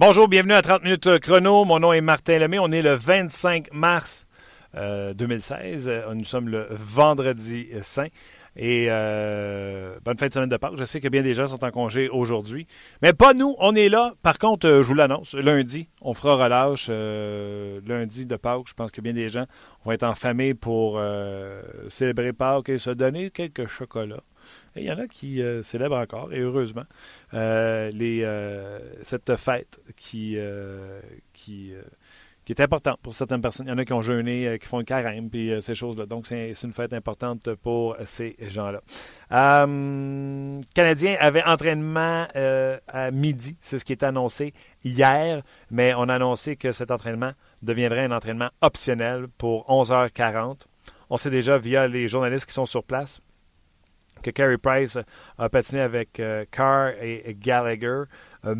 Bonjour, bienvenue à 30 minutes chrono. Mon nom est Martin Lemay. On est le 25 mars 2016. Euh, nous sommes le vendredi saint. Et euh, bonne fin de semaine de Pâques. Je sais que bien des gens sont en congé aujourd'hui. Mais pas nous, on est là. Par contre, euh, je vous l'annonce, lundi, on fera relâche. lundi de Pâques, je pense que bien des gens vont être en famille pour célébrer Pâques et se donner quelques chocolats il y en a qui euh, célèbrent encore, et heureusement, euh, euh, cette fête qui, qui, qui est importante pour certaines personnes. Il y en a qui ont jeûné, qui font le carême, puis ces choses-là. Donc, c'est une fête importante pour ces gens-là. Euh, Canadien avait entraînement à midi, c'est ce qui est annoncé hier, mais on a annoncé que cet entraînement deviendrait un entraînement optionnel pour 11h40. On sait déjà via les journalistes qui sont sur place que Carey Price a patiné avec euh, Carr et, Gallagher. Euh,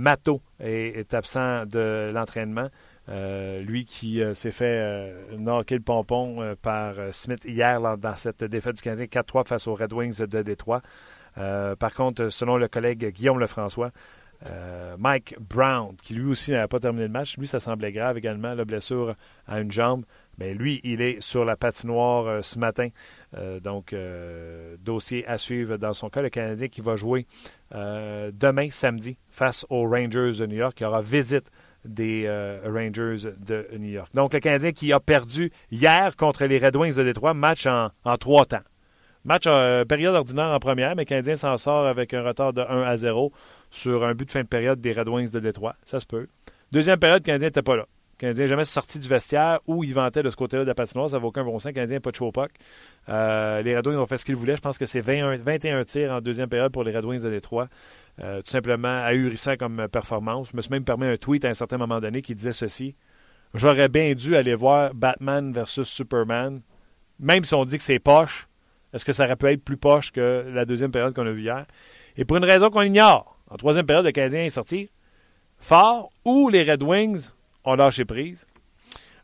est, absent de l'entraînement. Euh, lui qui s'est fait knocker le pompon par Smith hier dans cette défaite du Canadien 4-3 face aux Red Wings de Détroit. par contre, selon le collègue Guillaume Lefrançois, Mike Brown, qui lui aussi n'avait pas terminé le match, lui, ça semblait grave également, la blessure à une jambe. Mais lui, il est sur la patinoire euh, ce matin. Euh, donc, euh, dossier à suivre dans son cas. Le Canadien qui va jouer demain, samedi, face aux Rangers de New York. qui aura visite des Rangers de New York. Donc, le Canadien qui a perdu hier contre les Red Wings de Détroit, match en, trois temps. Match en période ordinaire en première, mais le Canadien s'en sort avec un retard de 1 à 0 sur un but de fin de période des Red Wings de Détroit. Ça se peut. Deuxième période, le Canadien n'était pas là. Le Canadien n'a jamais sorti du vestiaire où il vantait de ce côté-là de la patinoire. Ça vaut aucun bon sens. Le Canadien n'a pas de show. Euh, les Red Wings ont fait ce qu'ils voulaient. Je pense que c'est 21 tirs en deuxième période pour les Red Wings de Détroit. Euh, tout simplement ahurissant comme performance. Je me suis même permis un tweet à un certain moment donné qui disait ceci. J'aurais bien dû aller voir Batman versus Superman. Même si on dit que c'est poche, est-ce que ça aurait pu être plus poche que la deuxième période qu'on a vue hier? Et pour une raison qu'on ignore, en troisième période, le Canadien est sorti fort ou les Red Wings ont lâché prise.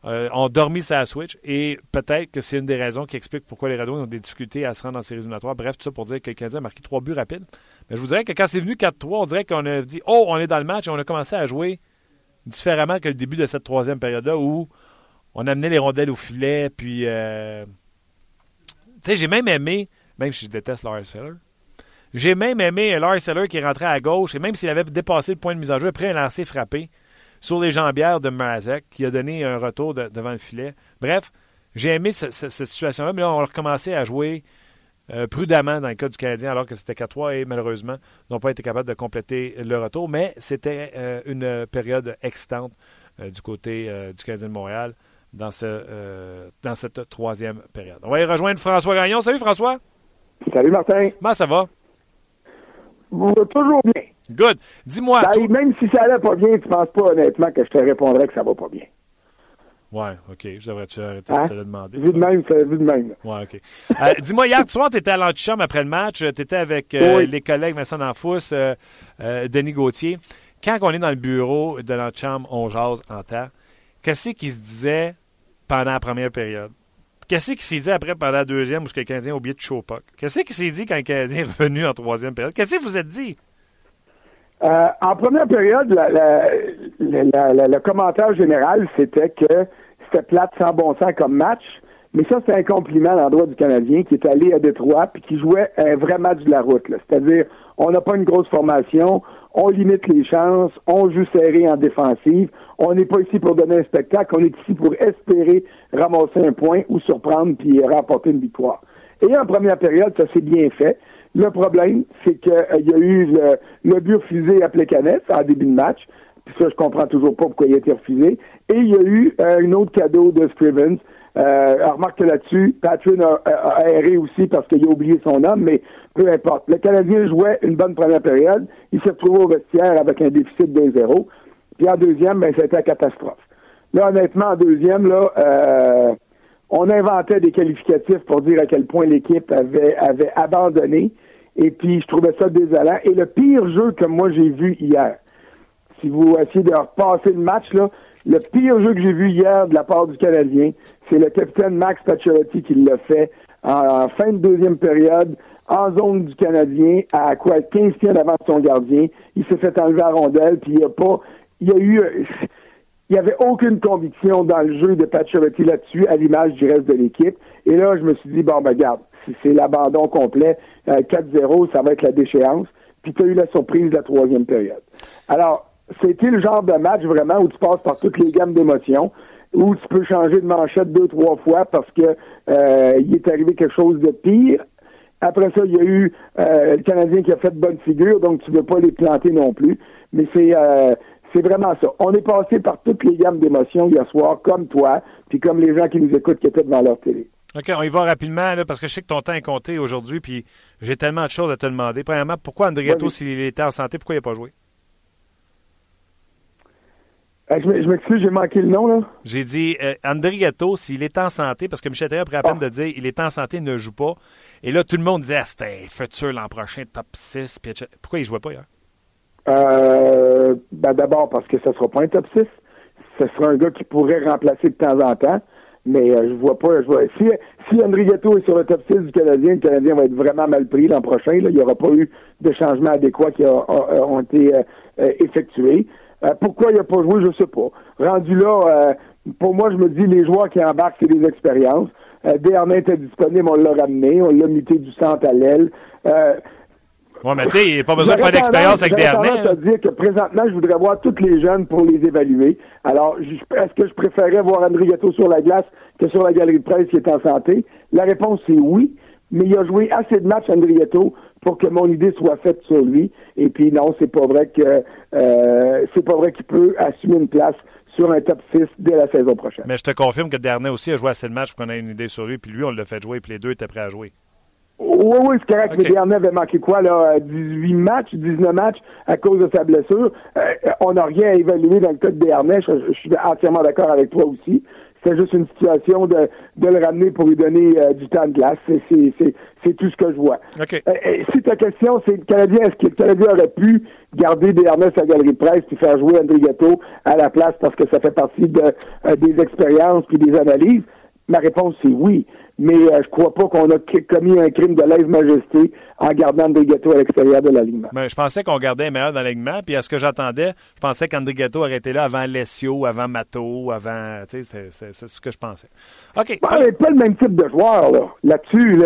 Euh, ont dormi sa Switch et peut-être que c'est une des raisons qui explique pourquoi les Wings ont des difficultés à se rendre dans ces éliminatoires. Bref, tout ça pour dire que le Canadien a marqué trois buts rapides. Mais je vous dirais que quand c'est venu 4-3, on dirait qu'on a dit Oh, on est dans le match et on a commencé à jouer différemment que le début de cette troisième période-là où on amenait les rondelles au filet. Puis, euh, tu sais, j'ai même aimé, même si je déteste Lars Seller, j'ai même aimé Lars Seller qui rentré à gauche et même s'il avait dépassé le point de mise en jeu, après un lancer frappé sur les jambières de Marazek, qui a donné un retour devant le filet. Bref, j'ai aimé cette situation-là, mais là, on a recommencé à jouer euh, prudemment dans le cas du Canadien, alors que c'était 4-3 et malheureusement, n'ont pas été capables de compléter le retour. Mais c'était euh, une période excitante euh, du côté du Canadien de Montréal dans, ce, dans cette troisième période. On va y rejoindre François Gagnon. Salut François. Salut Martin. Comment ça va? Toujours bien. Good. Dis-moi. Ben, même si ça allait pas bien, tu penses pas honnêtement que je te répondrais que ça va pas bien. Ouais, OK. Je devrais-tu arrêter de hein? te le demander. Vu de même, c'est vu de même. Ouais, OK. Euh, dis-moi, hier soir, tu étais à l'antichambre après le match. Tu étais avec euh, les collègues Vincent D'Anfous, euh, Denis Gauthier. Quand on est dans le bureau de l'antichambre, on jase en terre. Qu'est-ce qui se disait pendant la première période? Qu'est-ce qui s'est dit après pendant la deuxième où le Canadien a oublié de show puck? Qu'est-ce qui s'est dit quand le Canadien est revenu en troisième période? Qu'est-ce que vous êtes dit? Euh, en première période, le commentaire général, c'était que c'était plate sans bon sens comme match. Mais ça, c'est un compliment à l'endroit du Canadien qui est allé à Détroit puis qui jouait un vrai match de la route. C'est-à-dire, on n'a pas une grosse formation, on limite les chances, on joue serré en défensive, on n'est pas ici pour donner un spectacle, on est ici pour espérer ramasser un point ou surprendre puis remporter une victoire. Et en première période, ça s'est bien fait. Le problème, c'est qu'il euh, y a eu le, le but refusé à Plekanec en début de match. Puis ça, je comprends toujours pas pourquoi il a été refusé. Et il y a eu euh, un autre cadeau de Scrivens. Euh, remarque là-dessus, Patrick a, erré aussi parce qu'il a oublié son homme, mais peu importe. Le Canadien jouait une bonne première période. Il s'est retrouvé au vestiaire avec un déficit de 0 Puis en deuxième, ben, c'était une catastrophe. Là, honnêtement, en deuxième, là, euh, on inventait des qualificatifs pour dire à quel point l'équipe avait abandonné. Et puis, je trouvais ça désolant. Et le pire jeu que moi j'ai vu hier, si vous essayez de repasser le match, là, le pire jeu que j'ai vu hier de la part du Canadien, c'est le capitaine Max Pacioretty qui l'a fait en, fin de deuxième période, en zone du Canadien, à quoi 15 pieds avant son gardien. Il s'est fait enlever à rondelle, puis il a pas, il y a eu il n'y avait aucune conviction dans le jeu de Pacioretty là-dessus, à l'image du reste de l'équipe. Et là, je me suis dit, bon, ben, regarde, c'est l'abandon complet, 4-0, ça va être la déchéance. Puis tu as eu la surprise de la troisième période. Alors, c'était le genre de match vraiment où tu passes par toutes les gammes d'émotions, où tu peux changer de manchette deux, trois fois parce que euh, il est arrivé quelque chose de pire. Après ça, il y a eu euh, le Canadien qui a fait de bonnes figures, donc tu ne veux pas les planter non plus. Mais c'est euh, c'est vraiment ça. On est passé par toutes les gammes d'émotions hier soir, comme toi, puis comme les gens qui nous écoutent qui étaient devant leur télé. OK, on y va rapidement, là, parce que je sais que ton temps est compté aujourd'hui, puis j'ai tellement de choses à te demander. Premièrement, pourquoi André Gatto, s'il était en santé, pourquoi il n'a pas joué? Euh, je m'excuse, j'ai manqué le nom, là. J'ai dit euh, André Gatto, s'il est en santé, parce que Michel Therrien pris la peine ah. de dire il est en santé, il ne joue pas. Et là, tout le monde disait ah, c'était futur l'an prochain, top 6. pourquoi il ne jouait pas hier? Euh, ben D'abord parce que ce ne sera pas un top 6. Ce sera un gars qui pourrait remplacer de temps en temps. Mais euh, je vois pas. Je vois, si, si Gatto est sur le top 6 du Canadien, le Canadien va être vraiment mal pris l'an prochain. Là. Il n'y aura pas eu de changements adéquats qui ont été euh, euh, effectués. pourquoi il n'a pas joué, je ne sais pas. Rendu là, pour moi, je me dis les joueurs qui embarquent, c'est des expériences. Euh, était disponible, on l'a ramené, on l'a muté du centre à l'aile. Oui, mais tu sais, il n'y a pas besoin de faire d'expérience avec Desharnais. Je dire que présentement, je voudrais voir tous les jeunes pour les évaluer. Alors, est-ce que je préférerais voir André Gatto sur la glace que sur la galerie de presse qui est en santé? La réponse, c'est oui. Mais il a joué assez de matchs, André Gatto, pour que mon idée soit faite sur lui. Et puis, non, c'est pas vrai que euh, c'est pas vrai qu'il peut assumer une place sur un top 6 dès la saison prochaine. Mais je te confirme que Dernier aussi a joué assez de matchs pour qu'on ait une idée sur lui, puis lui, on l'a fait jouer, puis les deux étaient prêts à jouer. Oui, oui, c'est correct. Okay. dernier avait manqué quoi, là? 18 matchs, 19 matchs à cause de sa blessure. Euh, on n'a rien à évaluer dans le cas de Dernay. Je, suis entièrement d'accord avec toi aussi. C'est juste une situation de, de le ramener pour lui donner euh, du temps de glace. C'est tout ce que je vois. Okay. Euh, si ta question, c'est le Canadien, est-ce que le Canadien aurait pu garder Dernay sa galerie de presse puis faire jouer André Gatto à la place parce que ça fait partie de, des expériences puis des analyses? Ma réponse, c'est oui mais euh, je crois pas qu'on a commis un crime de lèse-majesté en gardant André Gatto à l'extérieur de l'alignement. Ben, je pensais qu'on gardait un meilleur dans l'alignement, puis à ce que j'attendais, je pensais qu'André Gatto aurait été là avant Lessio, avant Mato, avant... Tu sais, c'est ce que je pensais. OK. Ben, pas le même type de joueur, là, là-dessus.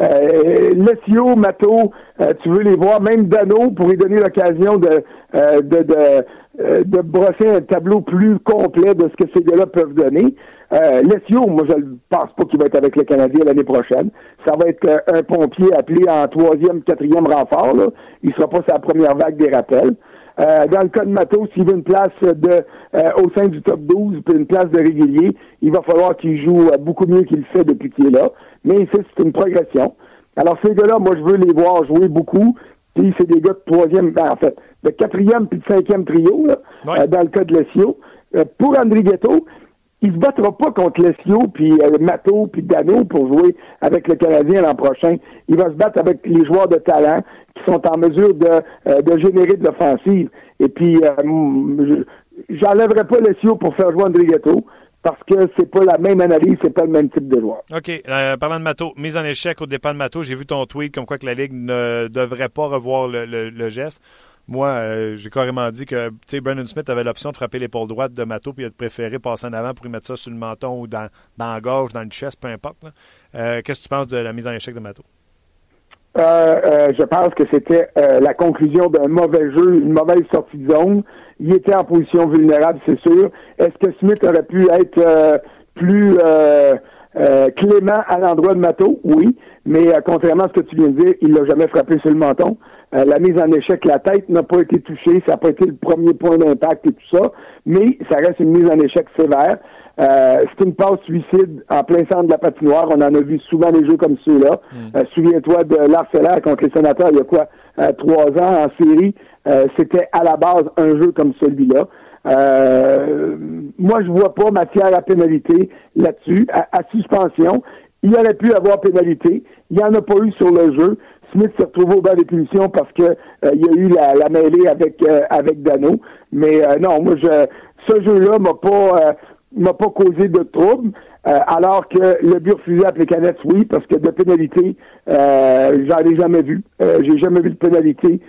euh, Lessio, Mato, euh, tu veux les voir, même Dano, pour lui donner l'occasion de, euh, de, de, de brosser un tableau plus complet de ce que ces gars-là peuvent donner. Euh, moi, je ne pense pas qu'il va être avec le Canadien l'année prochaine. Ça va être euh, un pompier appelé en troisième, quatrième renfort. Là. Il sera pas sa première vague des rappels. Euh, dans le cas de Matos, s'il veut une place de euh, au sein du top 12 puis une place de régulier, il va falloir qu'il joue beaucoup mieux qu'il le fait depuis qu'il est là. Mais c'est une progression. Alors ces gars-là, moi je veux les voir jouer beaucoup. Puis c'est des gars de troisième, ben, en fait, de quatrième puis de cinquième trio, là, dans le cas de Lessio. pour André Ghetto, il se battra pas contre Lesio, puis euh, Mato, puis Dano pour jouer avec le Canadien l'an prochain. Il va se battre avec les joueurs de talent qui sont en mesure de, euh, de générer de l'offensive. Et puis, euh, j'enlèverai pas Lesio pour faire jouer André Ghetto parce que c'est pas la même analyse, c'est pas le même type de joueur. OK. Euh, parlant de Mato, mise en échec au départ de Mato, j'ai vu ton tweet comme quoi que la Ligue ne devrait pas revoir le, le geste. Moi, euh, j'ai carrément dit que Brandon Smith avait l'option de frapper l'épaule droite de Mato puis il a préféré passer en avant pour y mettre ça sur le menton ou dans, dans la gorge, dans le chest, peu importe. Euh, qu'est-ce que tu penses de la mise en échec de Mato? Euh, je pense que c'était la conclusion d'un mauvais jeu, une mauvaise sortie de zone. Il était en position vulnérable, c'est sûr. Est-ce que Smith aurait pu être plus clément à l'endroit de Mato? Oui. Mais contrairement à ce que tu viens de dire, il l'a jamais frappé sur le menton. Euh, la mise en échec, la tête n'a pas été touchée, ça n'a pas été le premier point d'impact et tout ça, mais ça reste une mise en échec sévère. Euh, c'est une passe suicide en plein centre de la patinoire. On en a vu souvent des jeux comme ceux-là. Mm. Euh, souviens-toi de l'Arcellaire contre les sénateurs il y a quoi? trois ans en série. C'était à la base un jeu comme celui-là. Moi, je vois pas matière à pénalité là-dessus. À, suspension, il aurait pu avoir pénalité. Il n'y en a pas eu sur le jeu. Smith s'est retrouvé au bas des punitions parce que euh, il y a eu la, la mêlée avec euh, avec Dano. Mais euh, non, moi je ce jeu-là m'a pas m'a pas causé de trouble. Alors que le but refusé à Plécanette, oui, parce que de pénalité, j'en ai jamais vu. J'ai jamais vu de pénalité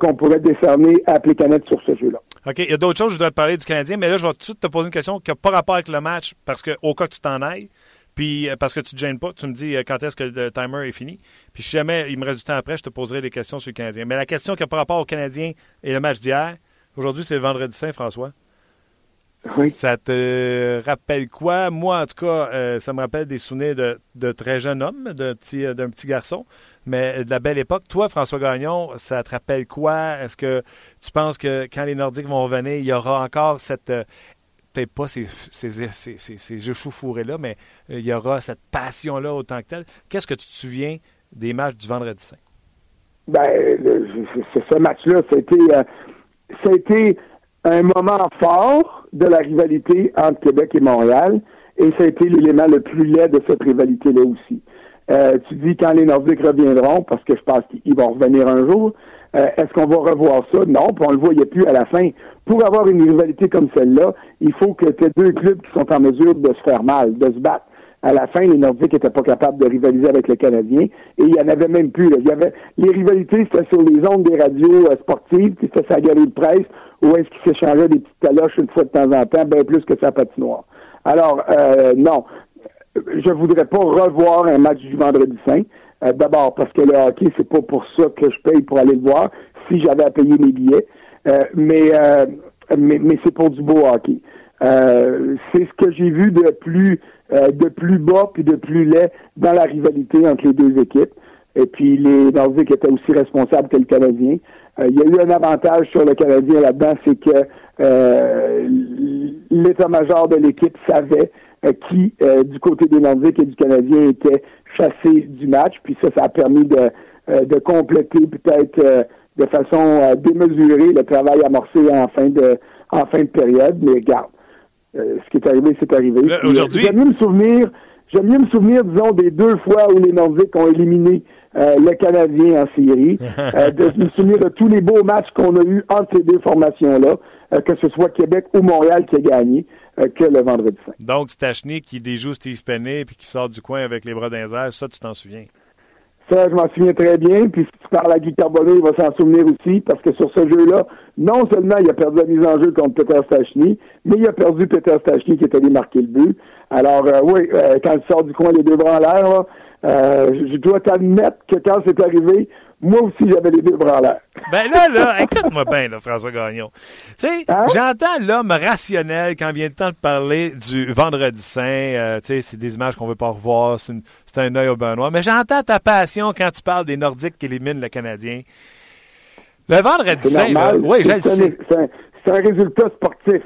qu'on pourrait décerner à Plécanette sur ce jeu-là. OK, il y a d'autres choses, je dois te parler du Canadien, mais là, je vais tout de suite te poser une question qui n'a pas rapport avec le match, parce que au cas que tu t'en ailles, puis euh, parce que tu ne te gênes pas, tu me dis euh, quand est-ce que le timer est fini. Puis si jamais il me reste du temps après, je te poserai des questions sur le Canadien. Mais la question qui n'a pas rapport au Canadien et le match d'hier, aujourd'hui, c'est le vendredi saint, François. Oui. Ça te rappelle quoi? Moi, en tout cas, euh, ça me rappelle des souvenirs de, très jeune homme, d'un petit, d'un petit garçon, mais de la belle époque. Toi, François Gagnon, ça te rappelle quoi? Est-ce que tu penses que quand les Nordiques vont revenir, il y aura encore cette peut-être pas ces, ces, ces, ces jeux fou-fourrés-là, mais euh, il y aura cette passion-là autant que telle. Qu'est-ce que tu te souviens des matchs du vendredi saint? Ben, ce match-là, c'était, euh, un moment fort de la rivalité entre Québec et Montréal, et ça a été l'élément le plus laid de cette rivalité-là aussi. Euh, tu dis quand les Nordiques reviendront, parce que je pense qu'ils vont revenir un jour, euh, est-ce qu'on va revoir ça? Non, puis on le voyait plus à la fin. Pour avoir une rivalité comme celle-là, il faut que tu deux clubs qui sont en mesure de se faire mal, de se battre. À la fin, les Nordiques n'étaient pas capables de rivaliser avec les Canadiens et il n'y en avait même plus. Il y avait les rivalités, c'était sur les ondes des radios euh, sportives, puis c'était sa galerie de presse, où est-ce qu'ils s'échangeaient des petites taloches une fois de temps en temps, bien plus que sa patinoire. Alors, euh, non, je voudrais pas revoir un match du vendredi saint. Euh, d'abord parce que le hockey, c'est pas pour ça que je paye pour aller le voir, si j'avais à payer mes billets. Euh, euh, mais, mais, c'est pour du beau hockey. c'est ce que j'ai vu de plus de plus bas puis de plus laid dans la rivalité entre les deux équipes. Et puis les Nordiques étaient aussi responsables que le Canadien. il y a eu un avantage sur le Canadien là-dedans, c'est que l'état-major de l'équipe savait qui, du côté des Nordiques et du Canadien, était chassé du match. Puis ça, ça a permis de, euh, de compléter peut-être euh, de façon euh, démesurée le travail amorcé en fin de en fin de période. Mais regarde, ce qui est arrivé, c'est arrivé. Aujourd'hui, j'aime mieux me souvenir, j'aime mieux me souvenir, disons, des deux fois où les Nordiques ont éliminé le Canadien en série, de me souvenir de tous les beaux matchs qu'on a eus entre ces deux formations-là, que ce soit Québec ou Montréal qui a gagné. Euh, que le vendredi saint. Donc, Stachny qui déjoue Steve Penney puis qui sort du coin avec les bras d'un ça, tu t'en souviens? Ça, je m'en souviens très bien. Puis si tu parles à Guy Carbonneau, il va s'en souvenir aussi, parce que sur ce jeu-là, non seulement il a perdu la mise en jeu contre Peter Stachny, mais il a perdu Peter Stachny qui est allé marquer le but. Alors, euh, oui, euh, quand il sort du coin les deux bras en l'air, je dois t'admettre que quand c'est arrivé, moi aussi, j'avais les deux bras en l'air. Ben là, là, écoute-moi bien, là, François Gagnon. Tu sais, hein? j'entends l'homme rationnel quand vient le temps de parler du Vendredi Saint. Euh, tu sais, c'est des images qu'on veut pas revoir. C'est, un œil au bain noir. Mais j'entends ta passion quand tu parles des Nordiques qui éliminent le Canadien. Le Vendredi Saint, oui, je le sais. C'est un, résultat sportif.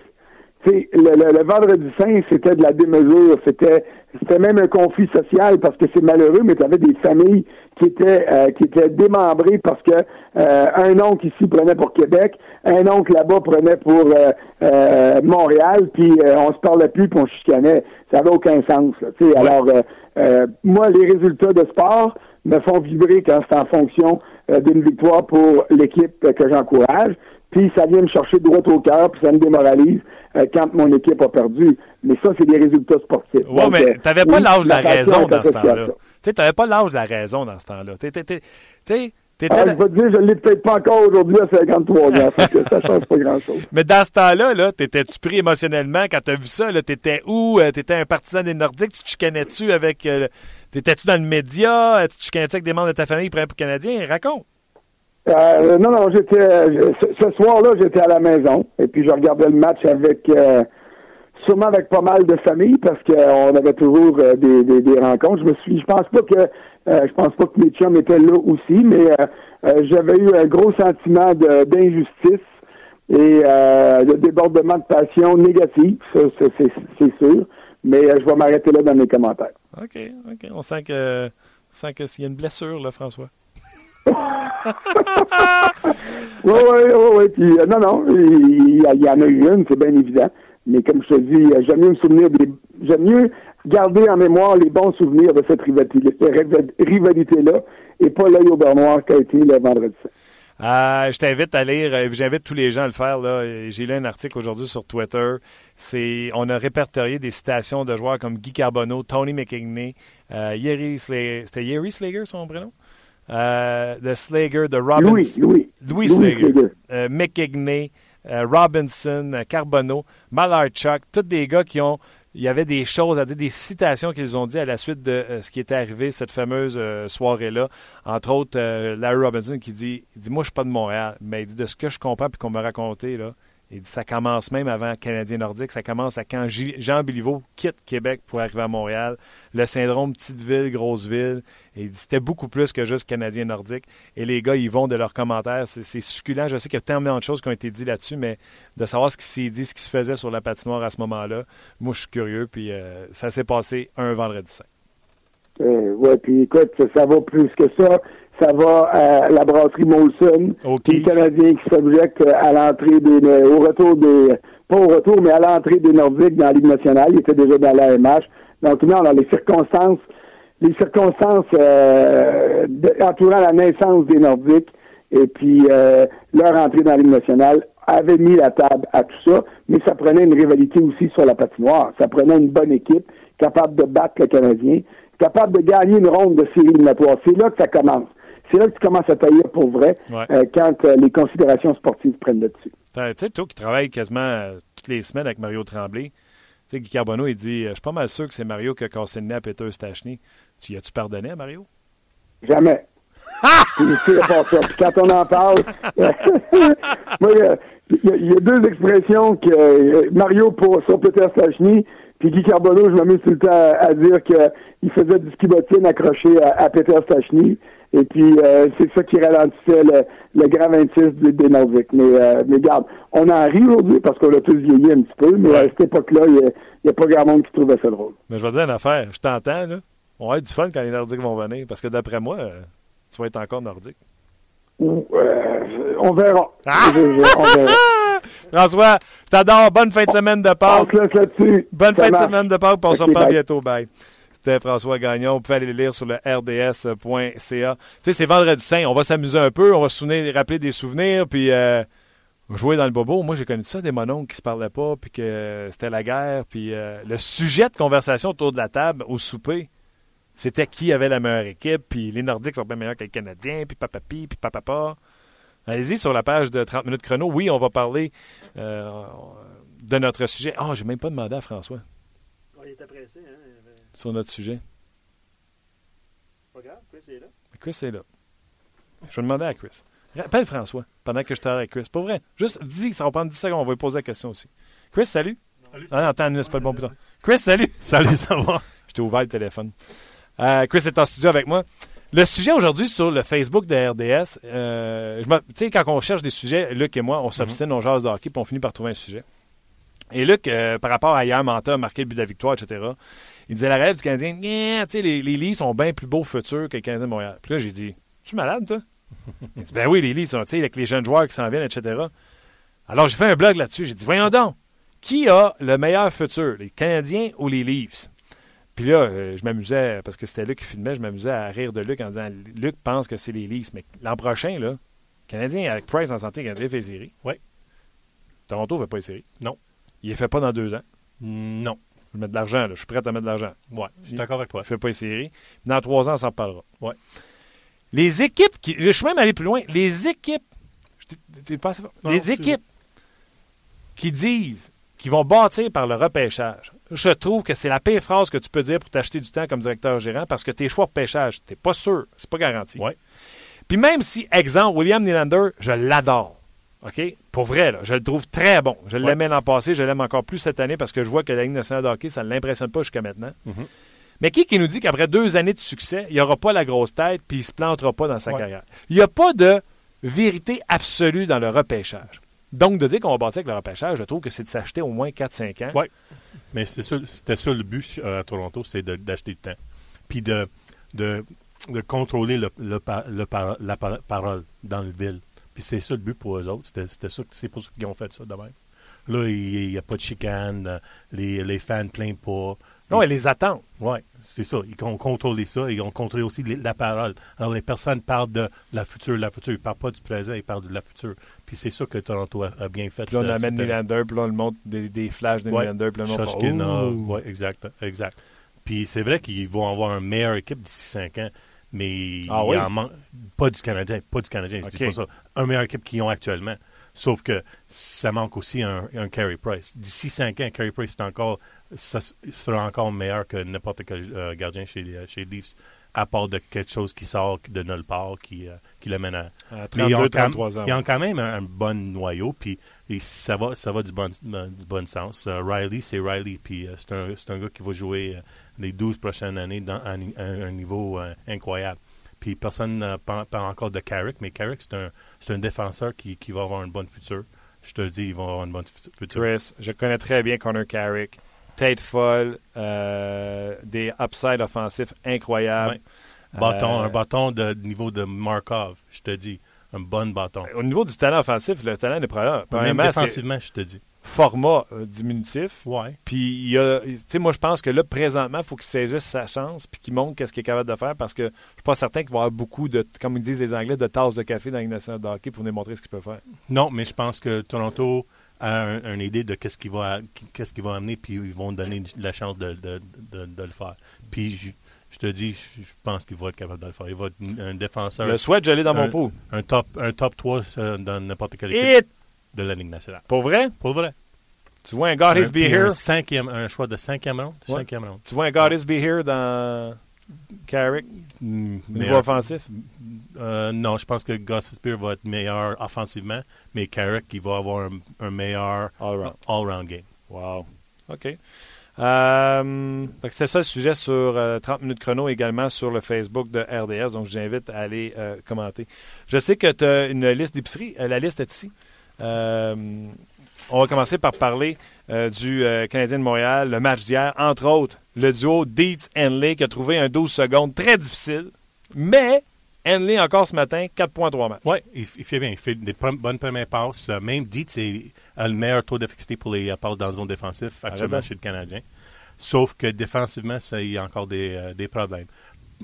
Le, le, le, vendredi saint, c'était de la démesure, c'était c'était même un conflit social parce que c'est malheureux, mais tu avais des familles qui étaient euh, qui étaient démembrées parce que euh, un oncle ici prenait pour Québec, un oncle là-bas prenait pour euh, Montréal, puis on se parlait plus, puis on chicanait. Ça n'avait aucun sens. Alors, moi, les résultats de sport me font vibrer quand c'est en fonction d'une victoire pour l'équipe que j'encourage. Puis ça vient me chercher droit au cœur, puis ça me démoralise quand mon équipe a perdu. Mais ça, c'est des résultats sportifs. Oui, mais tu n'avais pas l'âge de la raison dans ce temps-là. Tu n'avais pas l'âge de la raison dans ce temps-là. Tu ah, je vais te dire, je ne l'ai peut-être pas encore aujourd'hui à 53 ans. ça change pas grand-chose. Mais dans ce temps-là, -là, t'étais-tu pris émotionnellement quand tu as vu ça? Tu étais où? Euh, tu étais un partisan des Nordiques? Tu chicanais-tu avec. Euh, T'étais-tu dans le média? Tu chicanais-tu avec des membres de ta famille pour Canadien? Raconte. Euh, non, non, j'étais. Ce, soir-là, j'étais à la maison. Et puis, je regardais le match avec. Euh, sûrement avec pas mal de familles parce qu'on avait toujours euh, des, des, rencontres. Je me suis, je pense pas que euh, je pense pas que mes chums étaient là aussi, mais euh, j'avais eu un gros sentiment d'injustice et de débordement de passion négative, ça c'est sûr. Mais je vais m'arrêter là dans mes commentaires. OK, OK. On sent que sent que s'il y a une blessure, là, François. Oui, oui, oui, oui. non, non, il, y en a eu une, c'est bien évident. Mais comme je te dis, euh, j'aime mieux me souvenir des, j'aime mieux garder en mémoire les bons souvenirs de cette rivalité-là et pas l'œil au beurre noir qui a été le vendredi euh, je t'invite à lire, euh, j'invite tous les gens à le faire. J'ai lu un article aujourd'hui sur Twitter. C'est, on a répertorié des citations de joueurs comme Guy Carbonneau, Tony McKigney, euh, Yeri Slager, c'était Yeri Slager son prénom? Euh, de Slager, de Robin. Louis, Louis. Louis, Slager. Slager. Euh, Robinson, euh, Carbonneau, Malarchuk, tous des gars qui ont. Il y avait des choses à dire, des citations qu'ils ont dit à la suite de ce qui était arrivé cette fameuse soirée-là. Entre autres, Larry Robinson qui dit, il dit Moi, je suis pas de Montréal, mais il dit de ce que je comprends puis qu'on m'a raconté, là, et ça commence même avant Canadien Nordique. Ça commence à quand Jean Béliveau quitte Québec pour arriver à Montréal. Le syndrome petite ville, grosse ville. Et c'était beaucoup plus que juste Canadien Nordique. Et les gars, ils vont de leurs commentaires. C'est succulent. Je sais qu'il y a tellement de choses qui ont été dites là-dessus, mais de savoir ce qui s'est dit, ce qui se faisait sur la patinoire à ce moment-là, moi, je suis curieux. Puis euh, ça s'est passé un vendredi saint. Euh, oui, puis écoute, ça va plus que ça ça va à la brasserie Molson. Okay. Les Canadiens qui s'objectent à l'entrée des, au retour des, pas au retour, mais à l'entrée des Nordiques dans la Ligue nationale. Ils étaient déjà dans l'AMH. Donc, là, on a les circonstances, les circonstances euh, entourant la naissance des Nordiques et puis euh, leur entrée dans la Ligue nationale avait mis la table à tout ça, mais ça prenait une rivalité aussi sur la patinoire. Ça prenait une bonne équipe capable de battre le Canadien, capable de gagner une ronde de série éliminatoire. C'est là que ça commence c'est là que tu commences à tailler pour vrai euh, quand euh, les considérations sportives prennent le dessus. Tu sais, toi qui travailles quasiment euh, toutes les semaines avec Mario Tremblay, tu sais, Guy Carbonneau, il dit Je suis pas mal sûr que c'est Mario qui a cassé le nez à Peter Stachny. Tu as-tu pardonné à Mario? Jamais. c'est pas ça. Puis quand on en parle, moi, il y, a deux expressions que Mario pour sur Peter Stachny, puis Guy Carbonneau, je m'amuse tout le temps à, dire qu'il faisait du skibotine accroché à, à Peter Stachny. Et puis, euh, c'est ça qui ralentissait le, le grand 26 des, des Nordiques. Mais, euh, mais regarde, on en ri aujourd'hui parce qu'on a tous vieilli un petit peu, mais à cette époque-là, il n'y a, pas grand monde qui trouvait ça drôle. Mais je vais dire une affaire, je t'entends, là. On va avoir du fun quand les Nordiques vont venir, parce que d'après moi, euh, tu vas être encore Nordique. on verra. Ah! on verra. François, je t'adore. Bonne fin de semaine de Pâques. Bonne fin de semaine de Pâques, on se reparle bientôt. Bye. C'était François Gagnon. Vous pouvez aller le lire sur le rds.ca. Tu sais, c'est vendredi saint. On va s'amuser un peu. On va se souvenir, rappeler des souvenirs. Puis euh, jouer dans le bobo. Moi, j'ai connu ça, des mononcles qui se parlaient pas. Puis que c'était la guerre. Puis euh, le sujet de conversation autour de la table au souper, c'était qui avait la meilleure équipe. Puis les Nordiques sont bien meilleurs que les Canadiens. Puis papapi, puis papapa. Allez-y sur la page de 30 minutes chrono. Oui, on va parler euh, de notre sujet. Ah, oh, j'ai même pas demandé à François. il était pressé, hein? Sur notre sujet? Pas grave, Chris est là. Chris est là. Je vais demander à Chris. Rappelle François pendant que je te avec Chris. Pas vrai. Juste dis, ça va prendre 10 secondes, on va lui poser la question aussi. Chris, salut. Salut. Ah non, attends, c'est pas le bon bouton. Chris, salut. Salut, ça va? Je t'ai ouvert le téléphone. Euh, Chris est en studio avec moi. Le sujet aujourd'hui sur le Facebook de RDS, euh, tu sais, quand on cherche des sujets, Luc et moi, on s'obstine, on jase de hockey, puis on finit par trouver un sujet. Et Luc, euh, par rapport à hier, Manta a marqué le but de la victoire, etc., il disait la rêve du Canadien, les, les lits sont bien plus beaux futurs que les Canadiens de Montréal. Puis là, j'ai dit, tu es malade, toi? il dit, ben oui, les lits sont, tu sais, avec les jeunes joueurs qui s'en viennent, etc. Alors, j'ai fait un blog là-dessus. J'ai dit, voyons donc, qui a le meilleur futur, les Canadiens ou les Leafs? Puis là, euh, je m'amusais, parce que c'était Luc qui filmait, je m'amusais à rire de Luc en disant, Luc pense que c'est les Leafs. Mais l'an prochain, là, Canadien avec Price en santé, Canadien fait série. Oui. Toronto ne fait pas les séries. Non. Il ne fait pas dans deux ans. Non. Je mets de l'argent, Je suis prêt à mettre de l'argent. Ouais, je suis d'accord avec toi. Je ne fais pas série. Dans trois ans, on s'en reparlera. Ouais. Les équipes qui. Je suis même allé plus loin. Les équipes. les équipes qui disent qu'ils vont bâtir par le repêchage. Je trouve que c'est la pire phrase que tu peux dire pour t'acheter du temps comme directeur gérant parce que tes choix de pêchage, tu n'es pas sûr. C'est pas garanti. Ouais. Puis même si, exemple, William Nylander, je l'adore. OK? Pour vrai, là, je le trouve très bon. Je l'aimais l'an passé, je l'aime encore plus cette année parce que je vois que la Ligue nationale de hockey, ça ne l'impressionne pas jusqu'à maintenant. Mm-hmm. Mais qui qui nous dit qu'après deux années de succès, il n'y aura pas la grosse tête puis il ne se plantera pas dans sa carrière? Il n'y a pas de vérité absolue dans le repêchage. Donc, de dire qu'on va bâtir avec le repêchage, je trouve que c'est de s'acheter au moins 4-5 ans. Oui. Mais c'était ça le but euh, à Toronto, c'est d'acheter du temps. Puis de, de, de contrôler le, le, la parole dans le ville. Puis c'est ça le but pour eux autres. C'était ça, c'est pour ça qu'ils ont fait ça de même. Là, il n'y a pas de chicane, les, les fans ne plaignent pas. Non, ils les attendent. Oui, c'est ça. Ils ont contrôlé ça. Ils ont contrôlé aussi la parole. Alors, les personnes parlent de la future, la future. Ils ne parlent pas du présent, ils parlent de la future. Puis c'est ça que Toronto a, bien fait. Puis là, on amène Nylander, puis là, on montre des, des flashs de ouais. Nylander, puis là, on Oui, exact, exact. Puis c'est vrai qu'ils vont avoir une meilleure équipe d'ici cinq ans mais ah il en manque pas du Canadien, pas du Canadien, c'est pas ça. Un meilleur équipe qu'ils ont actuellement. Sauf que ça manque aussi un, un Carey Price. D'ici cinq ans, Carey Price est encore, ça sera encore meilleur que n'importe quel euh, gardien chez, Leafs, à part de quelque chose qui sort de nulle part, qui, euh, qui le mène à... À Mais ils ont, 32, quand, 33 ans. ils ont quand même un, un bon noyau, puis et ça va, ça va du bon, du bon sens. Euh, Riley, c'est Riley, puis euh, c'est un, un gars qui va jouer les 12 prochaines années dans, à, un- à un niveau euh, incroyable. Puis personne ne parle, encore de Carrick, mais Carrick, c'est un, c'est un défenseur qui, qui va avoir une bonne future. Je te dis, ils vont avoir une bonne fu- future. Chris, je connais très bien Connor Carrick. Tête folle, euh, des upsides offensifs incroyables. Ouais. Bâton, Euh, un bâton de niveau de Markov, je te dis. Un bon bâton. Au niveau du talent offensif, le talent n'est pas là. Même défensivement, je te dis. Format euh, diminutif. Ouais. Puis, il y a, tu sais, moi, je pense que là, présentement, il faut qu'il saisisse sa chance puis qu'il montre qu'est-ce qu'il est capable de faire parce que je suis pas certain qu'il va y avoir beaucoup de, comme ils disent les Anglais, de tasses de café dans Ligue nationale de hockey pour nous montrer ce qu'il peut faire. Non, mais je pense que Toronto a un- une idée de qu'est-ce qu'il va, qu'est-ce qu'il va amener, puis ils vont donner la chance de, de, de- de le faire. Puis je, je te dis, je, pense qu'il va être capable de le faire. Il va être un défenseur, Le souhait, je l'ai dans mon un- pot. un top, un top 3 euh, dans n'importe quelle équipe Et, de la Ligue nationale. pour vrai, Pour vrai. tu vois un God un, is be here. un cinquième, un choix de cinquième round. Ouais. Cinquième round. Tu vois un God is be here dans Carrick, Mm, niveau meilleur- offensif? Euh, non, je pense que Spear va être meilleur offensivement, mais Carrick, il va avoir un, un meilleur All all-round game. Wow. OK. Euh, C'était ça le sujet sur euh, 30 minutes chrono également sur le Facebook de RDS. Donc, je vous invite à aller euh, commenter. Je sais que tu as une liste d'épicerie. Euh, la liste est ici. Euh, on va commencer par parler euh, du euh, Canadien de Montréal, le match d'hier. Entre autres, le duo Dietz-Henley qui a trouvé un 12 secondes très difficile. Mais Henley, encore ce matin, 4.3 matchs. Oui, il, il fait bien. Il fait des bonnes premières passes. Même Dietz a le meilleur taux d'efficacité pour les passes dans la zone défensive actuellement chez le Canadien. Sauf que défensivement, ça, il y a encore des, euh, des problèmes.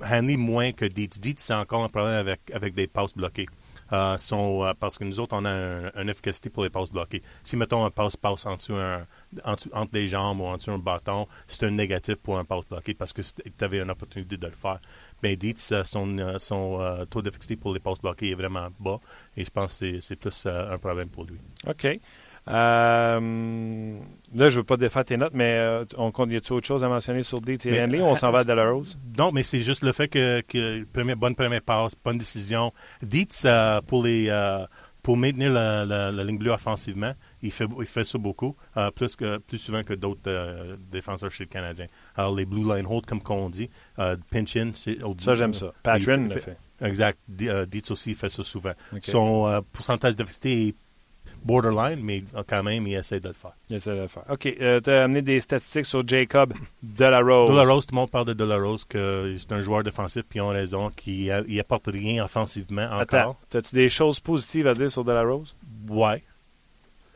Hanley moins que Dietz. Dietz, c'est encore un problème avec, avec des passes bloquées. Euh, sont, euh, parce que nous autres, on a un- une efficacité pour les passes bloquées. Si, mettons, un passe passe en dessous un- en entre les jambes ou en dessous un bâton, c'est un négatif pour un passe bloqué parce que tu avais une opportunité de le faire. Mais Dietz, euh, son, son taux d'efficacité pour les passes bloquées est vraiment bas et je pense que c'est- plus un problème pour lui. OK. Euh, là, je veux pas défaire tes notes, mais euh, on compte, y a-t-il autre chose à mentionner sur Mais, Henley ou on s'en va à euh, Delarose? Non, mais c'est juste le fait que, que première, bonne première passe, bonne décision. Dietz, euh, pour les euh, pour maintenir la, la- la ligne bleue offensivement, il fait, il fait ça beaucoup, euh, plus, que, plus souvent que d'autres euh, défenseurs chez le Canadien. Alors, les blue line hold, comme qu'on dit, euh, pinch in, c'est... au- Ça, j'aime ça. Patron il le fait. Exact. Di- euh, Dietz aussi fait ça souvent. Son euh, pourcentage d'efficacité est borderline, mais euh, quand même, il essaie de le faire. Il essaie de le faire. OK. tu as amené des statistiques sur Jacob Delarose. Delarose, tout le monde parle de Delarose, que c'est un joueur défensif, puis ils ont raison, qu'il a- il apporte rien offensivement encore. As-tu des choses positives à dire sur Delarose? Ouais.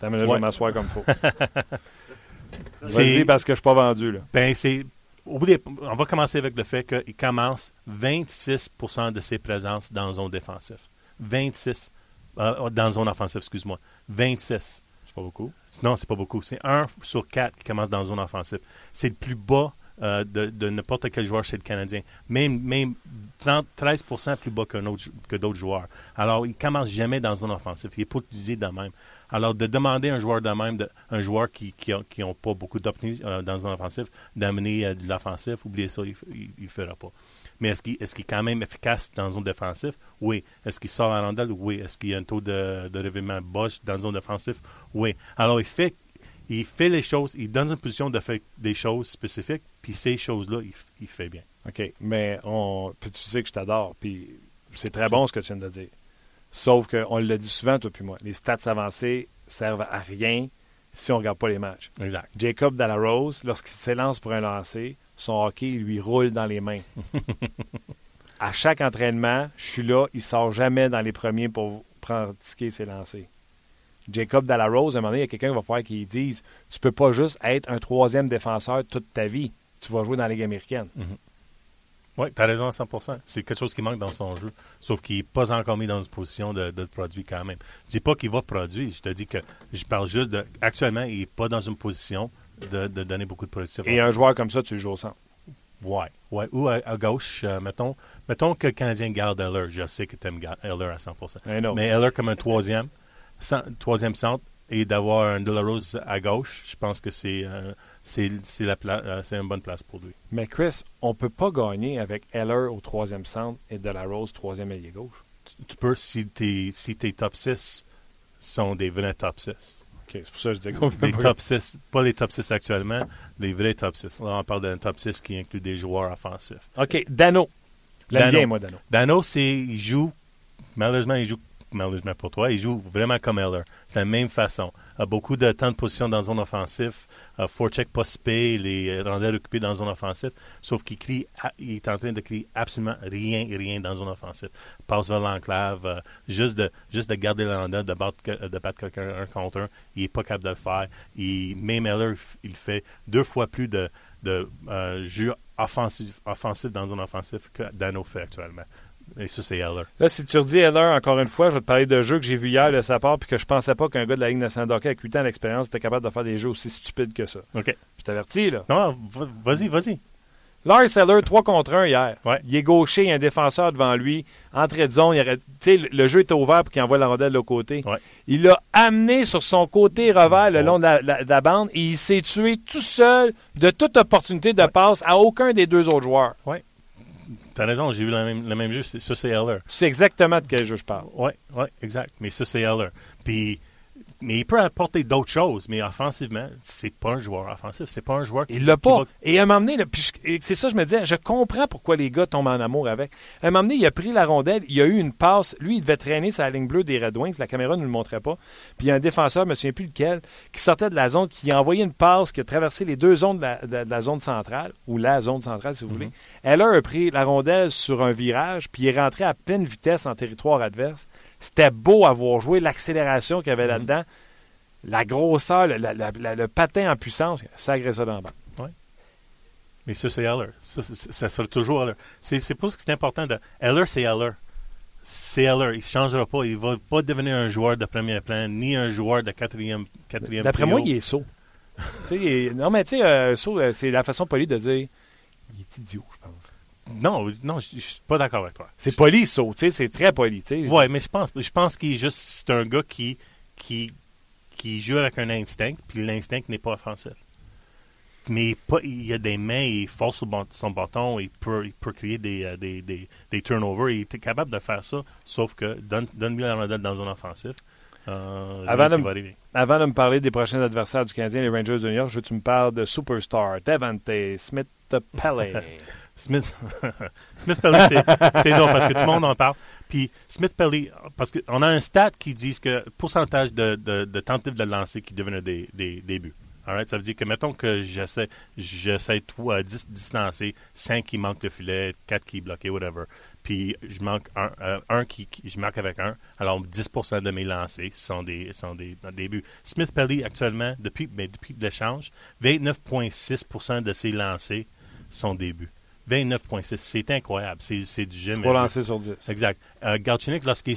Je Ouais. vais m'asseoir comme il faut. Vas-y, parce que je suis pas vendu, là. Ben, c'est. Au bout des- on va commencer avec le fait qu'il commence 26 de ses présences dans zone défensive. 26. Euh, dans zone offensive, excuse-moi. 26. C'est pas beaucoup. Non, c'est pas beaucoup. C'est 1 sur 4 qui commence dans zone offensive. C'est le plus bas euh, de, de n'importe quel joueur chez le Canadien. Même, même 30, 13 plus bas qu'un autre- que d'autres joueurs. Alors, il commence jamais dans zone offensive. Il n'est pas utilisé de même. Alors, de demander à un joueur de même, de- un joueur qui qui n'ont pas beaucoup d'opportunités euh, dans zone offensive, d'amener euh, de l'offensif, oubliez ça, il ne le fera pas. Mais est-ce qu'il est, est quand même efficace dans zone défensive? Oui. Est-ce qu'il sort à rondelle? Oui. Est-ce qu'il y a un taux de, de réveillement bas dans zone défensive? Oui. Alors, il fait, il fait les choses, il donne une position de faire des choses spécifiques, puis ces choses-là, il, il fait bien. OK. Mais on, puis tu sais que je t'adore, puis c'est très bon ce que tu viens de dire. Sauf qu'on le dit souvent, toi puis moi. Les stats avancées servent à rien si on ne regarde pas les matchs. Exact. Jacob Delarose, lorsqu'il s'élance pour un lancer, son hockey lui roule dans les mains. à chaque entraînement, je suis là, il sort jamais dans les premiers pour pratiquer ses lancers. Jacob Delarose, à un moment donné, il y a quelqu'un qui va falloir qu'il dise Tu peux pas juste être un troisième défenseur toute ta vie. Tu vas jouer dans la Ligue américaine. Oui, tu as raison à 100% C'est quelque chose qui manque dans son jeu. Sauf qu'il n'est pas encore mis dans une position de, de le produire quand même. Je dis pas qu'il va produire. Je te dis que je parle juste de. Actuellement, il n'est pas dans une position de, de donner beaucoup de production. Et un joueur comme ça, tu le joues au centre. Ouais, ouais. Ou à, à gauche, euh, mettons, mettons que le Canadien garde Eller. Je sais que tu aimes Eller à 100 Un autre. Mais Eller comme un troisième. cent- troisième centre et d'avoir un De La Rose à gauche, je pense que c'est euh, c'est c'est la pla- euh, c'est une bonne place pour lui. Mais Chris, on peut pas gagner avec Heller au troisième centre et De La Rose troisième ailier gauche. Tu, tu peux si tes si tes top 6 sont des vrais top 6. OK, c'est pour ça que je disais qu'on peut Les top 6, pas les top 6 actuellement, les vrais top 6. Là, on parle d'un top 6 qui inclut des joueurs offensifs. OK, Dano. L'aime bien, moi, Dano. Dano, c'est, il joue, malheureusement, il joue, malheureusement pour toi, il joue vraiment comme Heller. C'est la même façon. A beaucoup de temps de position dans la zone offensive, uh, forecheck pas spé, les rondelles occupées dans zone offensive, sauf qu'il crie, il est en train de crier absolument rien, rien dans zone offensive. Passe vers l'enclave, euh, juste de, juste de garder la rondelle, de battre, de battre quelqu'un un contre un, il est pas capable de le faire. Il, même Heller, il fait deux fois plus de, de euh, jeux offensifs, offensifs dans la zone offensive que Dano fait actuellement. Et ça, c'est Heller. Là, si tu redis Heller encore une fois, je vais te parler de jeux que j'ai vu hier de sa part puis que je pensais pas qu'un gars de la Ligue nationale de hockey avec 8 ans d'expérience était capable de faire des jeux aussi stupides que ça. OK. Je t'avertis, là. Non, va- vas-y, vas-y. Lars Heller, 3 contre 1 hier. Ouais. Il est gaucher, il y a un défenseur devant lui. Entrée de zone, il aurait- tu sais, le- jeu était ouvert pour qu'il envoie la rondelle de l'autre côté. Ouais. Il l'a amené sur son côté revers le long de la, la- de la bande et il s'est tué tout seul de toute opportunité de passe à aucun des deux autres joueurs. T'as raison, j'ai vu le même, le même jeu. c'est- Ça, c'est Heller. Tu sais exactement de quel jeu je parle. Oui, oui, exact. Mais ça, c'est Heller. Puis, mais il peut apporter d'autres choses, mais offensivement, c'est pas un joueur offensif. C'est pas un joueur qui Il l'a pas. va- Et à un moment donné, c'est ça, je me disais, je comprends pourquoi les gars tombent en amour avec. À un moment donné, il a pris la rondelle, il a eu une passe. Lui, il devait traîner sa ligne bleue des Red Wings. La caméra ne le montrait pas. Puis il y a un défenseur, je me souviens plus lequel, qui sortait de la zone, qui a envoyé une passe qui a traversé les deux zones de la, de- de la zone centrale, ou la zone centrale, si vous voulez. Heller a pris la rondelle sur un virage, puis il est rentré à pleine vitesse en territoire adverse. C'était beau à voir jouer, l'accélération qu'il y avait là-dedans, la grosseur, le, la- la- la- le patin en puissance. Ça agresse ça dans le banc. Mais ça, c'est Heller. Ça, ça sera toujours Heller. C'est c'est pour ça que c'est important de. Heller, c'est Heller. C'est Heller. Il ne changera pas. Il ne va pas devenir un joueur de premier plan, ni un joueur de quatrième, quatrième D'après moi, il est saut. Il est- non, mais tu sais, euh, saut, euh, c'est la façon polie de dire il est idiot, je pense. Non, non, je ne suis pas d'accord avec toi. C'est poli, saut, tu sais, c'est très poli. tu sais. Oui, mais je pense, je pense qu'il est juste. C'est un gars qui, qui, qui joue avec un instinct, puis l'instinct n'est pas offensif. Mais pas, il a des mains, il force son bon- son bâton, il peut, il peut créer des, euh, des, des, des turnovers. Il est capable de faire ça, sauf que donne, donne-lui la rondelle dans un offensif. Euh, de-. Avant de me parler des prochains adversaires du Canadien, les Rangers de New York, je veux que tu me parles de Superstar, Devante Smith Pellet. Smith, Smith Pelly, c'est, drôle parce que tout le monde en parle. Puis Smith Pelly, parce qu'on a un stat qui dit que pourcentage de, tentatives de lancer qui deviennent des, des, des buts. Alright? Ça veut dire que, mettons que j'essaie, j'essaie trois, 10, 10 lancers, 5 qui manquent le filet, 4 qui bloquent, whatever. Puis je manque un, euh, qui, marque avec un. Alors 10% de mes lancers sont des, sont des, des. Smith Pelly, actuellement, depuis, ben, depuis l'échange, 29,6% de ses lancers sont des buts. 29,6. C'est incroyable. C'est, du jamais. Trois lancés sur 10. Exact. Euh, Galchenyuk, lorsqu'il,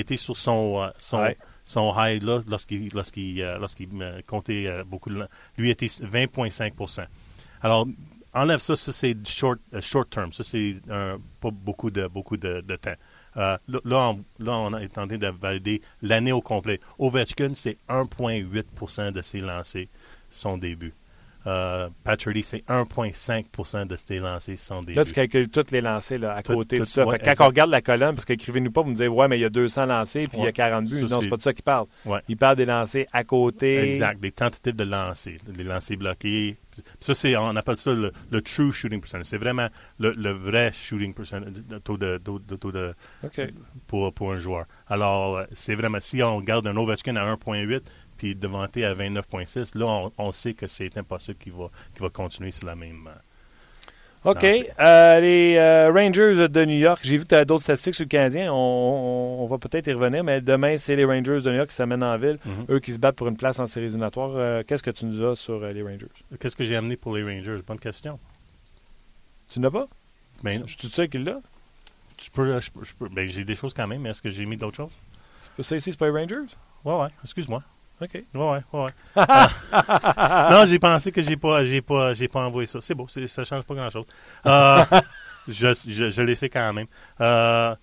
était sur son, son, Ouais. son high, là, lorsqu'il, comptait beaucoup de lui était 20,5% Alors, enlève ça, ça c'est du short, euh, short term. Ça, c'est pas beaucoup de, beaucoup de, de temps. Euh, là, on, là, on est en train de valider l'année au complet. Ovechkin, c'est 1,8% de ses lancers sont des buts. Euh, Patrick, c'est 1,5% de ses lancers sont des Là, tu calcules tous les lancers là, à Tout- côté tout- de ça. ouais, Fait que quand exact. on regarde la colonne, parce qu'écrivez-nous pas, vous me dites, ouais, mais il y a 200 lancers puis il y a Ouais. 40 buts. Non, c'est pas de ça qu'il parle. Ouais. Il parle des lancers à côté. Exact, des tentatives de lancer, des lancers bloqués. Ça, c'est, on appelle ça le, le true shooting percentage. C'est vraiment le, le vrai shooting percentage, taux de, taux de, taux de- pour, pour un joueur. Alors, euh, c'est vraiment, si on garde un Ovechkin à 1.8 puis Devanté à 29.6, là, on, on sait que c'est impossible qu'il va, qu'il va continuer sur la même... euh, OK. Euh, les euh, Rangers de New York, j'ai vu que tu as d'autres statistiques sur le Canadien. On, on- on va peut-être y revenir, mais demain, c'est les Rangers de New York qui s'amènent en ville. Mhm. Eux qui se battent pour une place en séries éliminatoires. Euh, Qu'est-ce que tu nous as sur les Rangers? Qu'est-ce que j'ai amené pour les Rangers? Bonne question. Tu n'as pas? Ben, Je suis tout seul qu'il l'a. je peux, je peux- je peux- ben, j'ai des choses quand même, mais est-ce que j'ai mis d'autres choses? Ça ici, c'est pas les Rangers? Ouais, ouais, excuse-moi. OK. Ouais, ouais, ouais. Ah. non, j'ai pensé que j'ai pas, j'ai pas, j'ai pas envoyé ça. C'est beau, c'est- ça change pas grand-chose. Euh, je, je, je le sais quand même. Euh,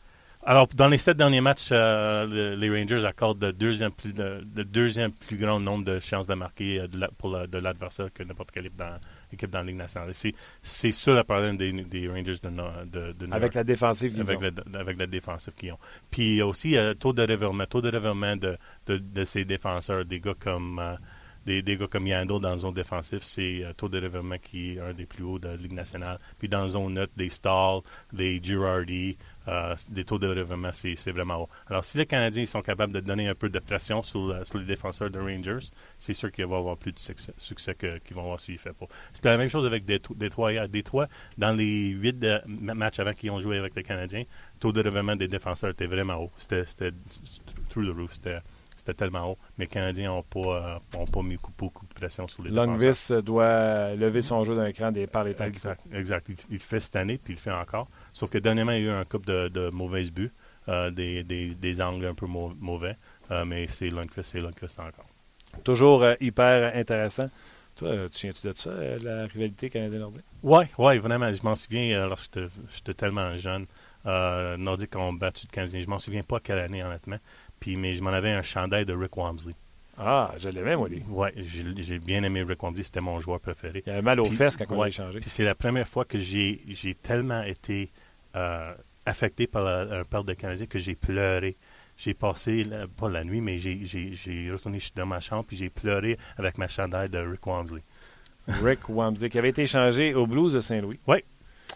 Alors, dans les sept derniers matchs, euh, le- les Rangers accordent le deuxième plus, le, le deuxième plus grand nombre de chances de marquer de la- pour la- de l'adversaire que n'importe quelle équipe dans, équipe dans la Ligue nationale. C'est, c'est ça le problème des, des Rangers de, de, de New Avec York. la défensive qu'ils avec, ont. le, avec la défensive qu'ils ont. Puis aussi, euh, taux de revirement, taux de revirement de, de, de ces défenseurs, des gars comme euh, des, gars comme Yandel dans la zone défensive, c'est euh, taux de revirement qui est un des plus hauts de la Ligue nationale. Puis dans la zone neutre, des Stahl, des Girardi, euh, des taux de revirement, c'est vraiment haut. Alors, si les Canadiens ils sont capables de donner un peu de pression sur, sur les défenseurs de Rangers, c'est sûr qu'ils vont avoir plus de succès, succès qu'ils vont avoir s'ils fait pas. C'était la même chose avec Détro- Détroit hier. Détroit, dans les huit matchs avant qu'ils ont joué avec les Canadiens, le taux de revirement des défenseurs était vraiment haut. C'était c'était through the roof. C'était c'était tellement haut. Mais les Canadiens n'ont pas, euh, ont pas mis beaucoup, de pression sur les. Longvis doit lever son jeu d'un cran des, par les temps. Exact, exact. Il, il le fait cette année, puis il le fait encore. Sauf que dernièrement, il y a eu un couple de, de mauvaises buts, euh, des, des, des angles un peu mau- mauvais. Euh, mais c'est Lundqvist, c'est Lundqvist encore. Toujours euh, hyper intéressant. Toi, tu souviens-tu de ça, la rivalité canadienne-nordique? Oui, ouais, vraiment. Je m'en souviens lorsque j'étais- tellement jeune. Nordiques ont battu de Canadiens. Je m'en souviens pas quelle année, honnêtement. Puis, mais je m'en avais un chandail de Rick Wamsley. Ah, je l'aimais, moi, lui. Ouais, j'ai bien aimé Rick Wamsley. C'était mon joueur préféré. Il avait mal aux Puis- fesses quand on l'a échangé. Puis c'est la première fois que j'ai tellement été euh, affecté par la, un perte de Canadien que j'ai pleuré. J'ai passé, la- pas la nuit, mais j'ai- retourné dans ma chambre puis j'ai pleuré avec ma chandail de Rick Wamsley. Rick Wamsley, qui avait été échangé au Blues de Saint-Louis.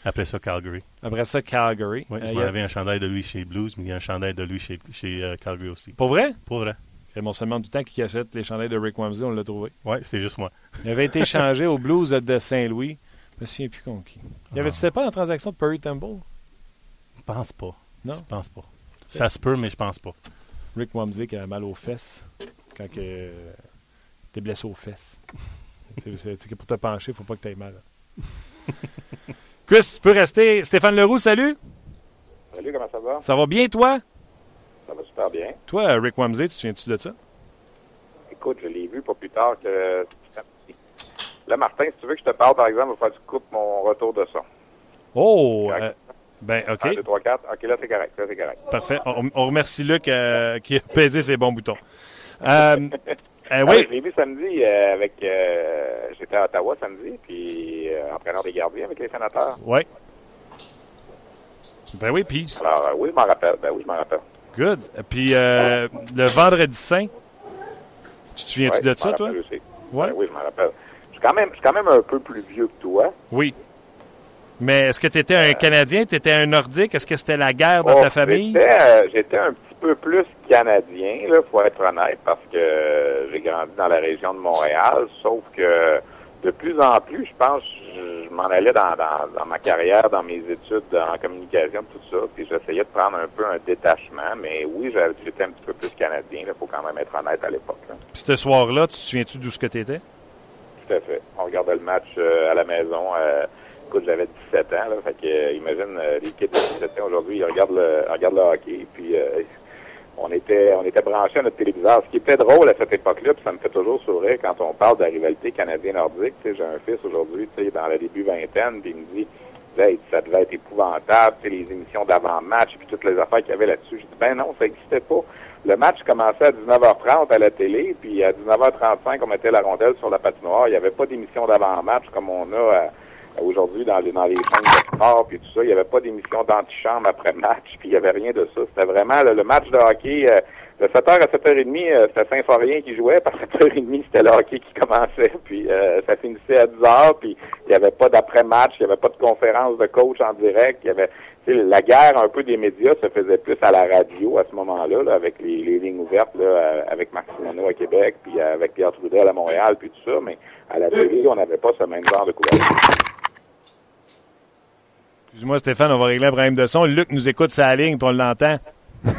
Après ça, Calgary. Après ça, Calgary. Euh, je il m'en avais un chandail de lui chez Blues, mais il y a un chandail de lui chez, chez euh, Calgary aussi. Pour vrai? Pour vrai. Raymond se demande tout le temps qui achète les chandails de Rick Wamsley, on l'a trouvé. Ouais, c'est juste moi. Il avait été échangé au Blues de Saint-Louis. Je me souviens plus contre qui. Il y avait, Ah. c'était pas dans la transaction de Perry Temple? Je pense pas. Non? Je pense pas. Ça se peut, mais je pense pas. Rick Wamsley qui a mal aux fesses quand que, euh, t'es blessé aux fesses. c'est, pour te pencher, il faut pas que tu aies mal. Chris, tu peux rester. Stéphane Leroux, salut. Salut, comment ça va? Ça va bien, toi? Ça va super bien. Toi, Rick Wamsley, tu te souviens-tu de ça? Écoute, je l'ai vu pas plus tard que. Là, Martin, si tu veux que je te parle, par exemple, il va falloir que tu coupes mon retour de son. Oh! Euh, ben, OK. 1, 2, 3, 4. OK, là, c'est correct. Là, c'est correct. Parfait. On, on remercie Luc euh, qui a pesé ses bons boutons. Euh, euh, Ah, oui, je l'ai vu samedi euh, avec... euh, J'étais à Ottawa samedi, puis entraîneur des gardiens avec les sénateurs. oui. Ben oui, puis Alors, oui, je m'en rappelle. Ben oui, je m'en rappelle. good. Puis le vendredi saint, tu te souviens-tu Ouais, de ça, toi? aussi. Ouais. Ben oui, je m'en rappelle. Je suis quand même, je suis quand même un peu plus vieux que toi. Oui. Mais est-ce que tu étais un Canadien, tu étais un Nordique? Est-ce que c'était la guerre dans Oh, ta famille? J'étais, j'étais un petit peu plus canadien, là, faut être honnête, parce que j'ai grandi dans la région de Montréal, sauf que de plus en plus, je pense, je, je m'en allais dans, dans, dans ma carrière, dans mes études en communication, tout ça, puis j'essayais de prendre un peu un détachement, mais oui, j'étais un petit peu plus canadien, il faut quand même être honnête à l'époque. Puis ce soir-là, tu te souviens-tu d'où ce que tu étais? Tout à fait. On regardait le match euh, à la maison. Euh, écoute, j'avais 17 ans. Là, fait que, euh, imagine, euh, les kids de 17 ans aujourd'hui, ils regardent le, regardent le hockey. Puis on était on était branchés à notre téléviseur. Ce qui était drôle à cette époque-là, puis ça me fait toujours sourire quand on parle de la rivalité sais, J'ai un fils aujourd'hui, dans le début vingtaine, puis il me dit Hey, ça devait être épouvantable, les émissions d'avant-match, puis toutes les affaires qu'il y avait là-dessus. Je dis, ben non, ça n'existait pas. Le match commençait à 19h30 à la télé, puis à 19h35, on mettait la rondelle sur la patinoire. Il n'y avait pas d'émission d'avant-match comme on a euh, aujourd'hui dans les, dans les chaînes de sport, puis tout ça. Il n'y avait pas d'émission d'antichambre après-match, puis il n'y avait rien de ça. C'était vraiment le, match de hockey. euh, de 7h à 7h30, euh, c'était Saint-Forien qui jouait. Par 7h30, c'était le hockey qui commençait. Puis euh, ça finissait à 10h, puis il n'y avait pas d'après-match, il n'y avait pas de conférence de coach en direct. Il y avait la guerre un peu des médias se faisait plus à la radio à ce moment-là, là, avec les, les lignes ouvertes, là, euh, avec Marc Simoneau à Québec, puis euh, avec Pierre Trudel à Montréal, puis tout ça. Mais à la télé, on n'avait pas ce même genre de couverture. Excuse-moi, Stéphane, on va régler un problème de son. Luc nous écoute sa ligne, puis on l'entend. Non,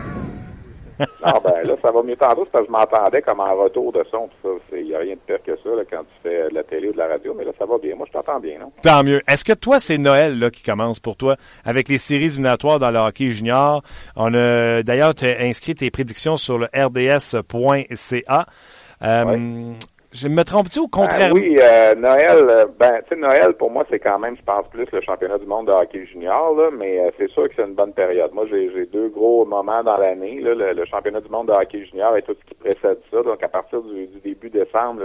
ben là, ça va mieux tantôt, parce que je m'entendais comme en retour de son, tout ça. Il n'y a rien de pire que ça là, quand tu fais de la télé ou de la radio, mais là, ça va bien. Moi, je t'entends bien, non? Tant mieux. Est-ce que toi, c'est Noël là, qui commence pour toi avec les séries éliminatoires dans le hockey junior? On a d'ailleurs tu as inscrit tes prédictions sur le rds.ca. Euh, Je me trompe-tu au Ben contraire? oui, euh, Noël, euh, ben, tu sais, Noël, pour moi, c'est quand même, je pense, plus le championnat du monde de hockey junior, là, mais euh, c'est sûr que c'est une bonne période. Moi, j'ai deux gros moments dans l'année, le, le championnat du monde de hockey junior et tout ce qui précède ça. Donc, à partir du, du début décembre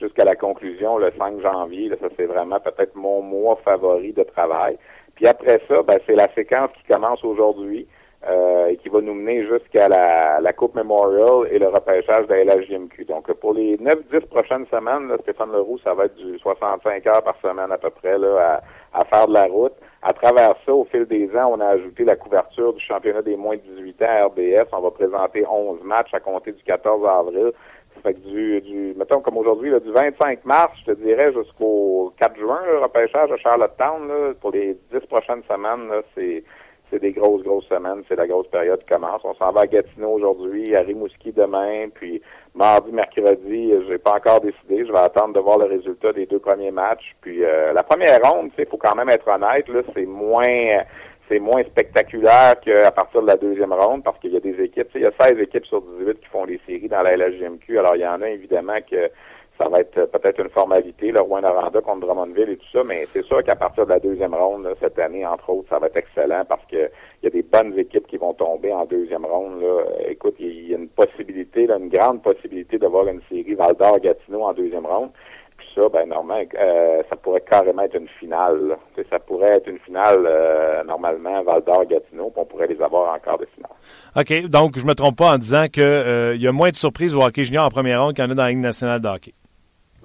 jusqu'à la conclusion, le 5 janvier, là, ça, c'est vraiment peut-être mon mois favori de travail. Puis après ça, ben, c'est la séquence qui commence aujourd'hui. Euh, et qui va nous mener jusqu'à la, la Coupe Memorial et le repêchage de la LHJMQ. Donc, pour les 9-10 prochaines semaines, là, Stéphane Leroux, ça va être du 65 heures par semaine à peu près là, à, à faire de la route. À travers ça, au fil des ans, on a ajouté la couverture du championnat des moins de 18 ans à RDS. On va présenter 11 matchs à compter du 14 avril. Ça fait que du, du mettons comme aujourd'hui, du 25 mars, je te dirais, jusqu'au 4 juin, le repêchage à Charlottetown, là, pour les 10 prochaines semaines, c'est c'est des grosses, grosses semaines. C'est la grosse période qui commence. On s'en va à Gatineau aujourd'hui, à Rimouski demain, puis mardi, mercredi, j'ai pas encore décidé. Je vais attendre de voir le résultat des deux premiers matchs. Puis euh, la première ronde, il faut quand même être honnête, là, c'est moins c'est moins spectaculaire qu'à partir de la deuxième ronde parce qu'il y a des équipes, il y a 16 équipes sur 18 qui font les séries dans la LHGMQ. Alors il y en a évidemment que ça va être peut-être une formalité, le Rouen Aranda contre Drummondville et tout ça, mais c'est sûr qu'à partir de la deuxième ronde, cette année, entre autres, ça va être excellent parce que il y a des bonnes équipes qui vont tomber en deuxième ronde. Écoute, il y a une possibilité, une grande possibilité d'avoir une série Val-d'Or-Gatineau en deuxième ronde. Puis ça, ben normalement, euh, ça pourrait carrément être une finale. Ça pourrait être une finale euh, normalement Val-d'Or-Gatineau, puis on pourrait les avoir en quart de finale. OK, donc je me trompe pas en disant qu'il euh, y a moins de surprises au hockey junior en première ronde qu'il y en a dans la Ligue nationale de hockey.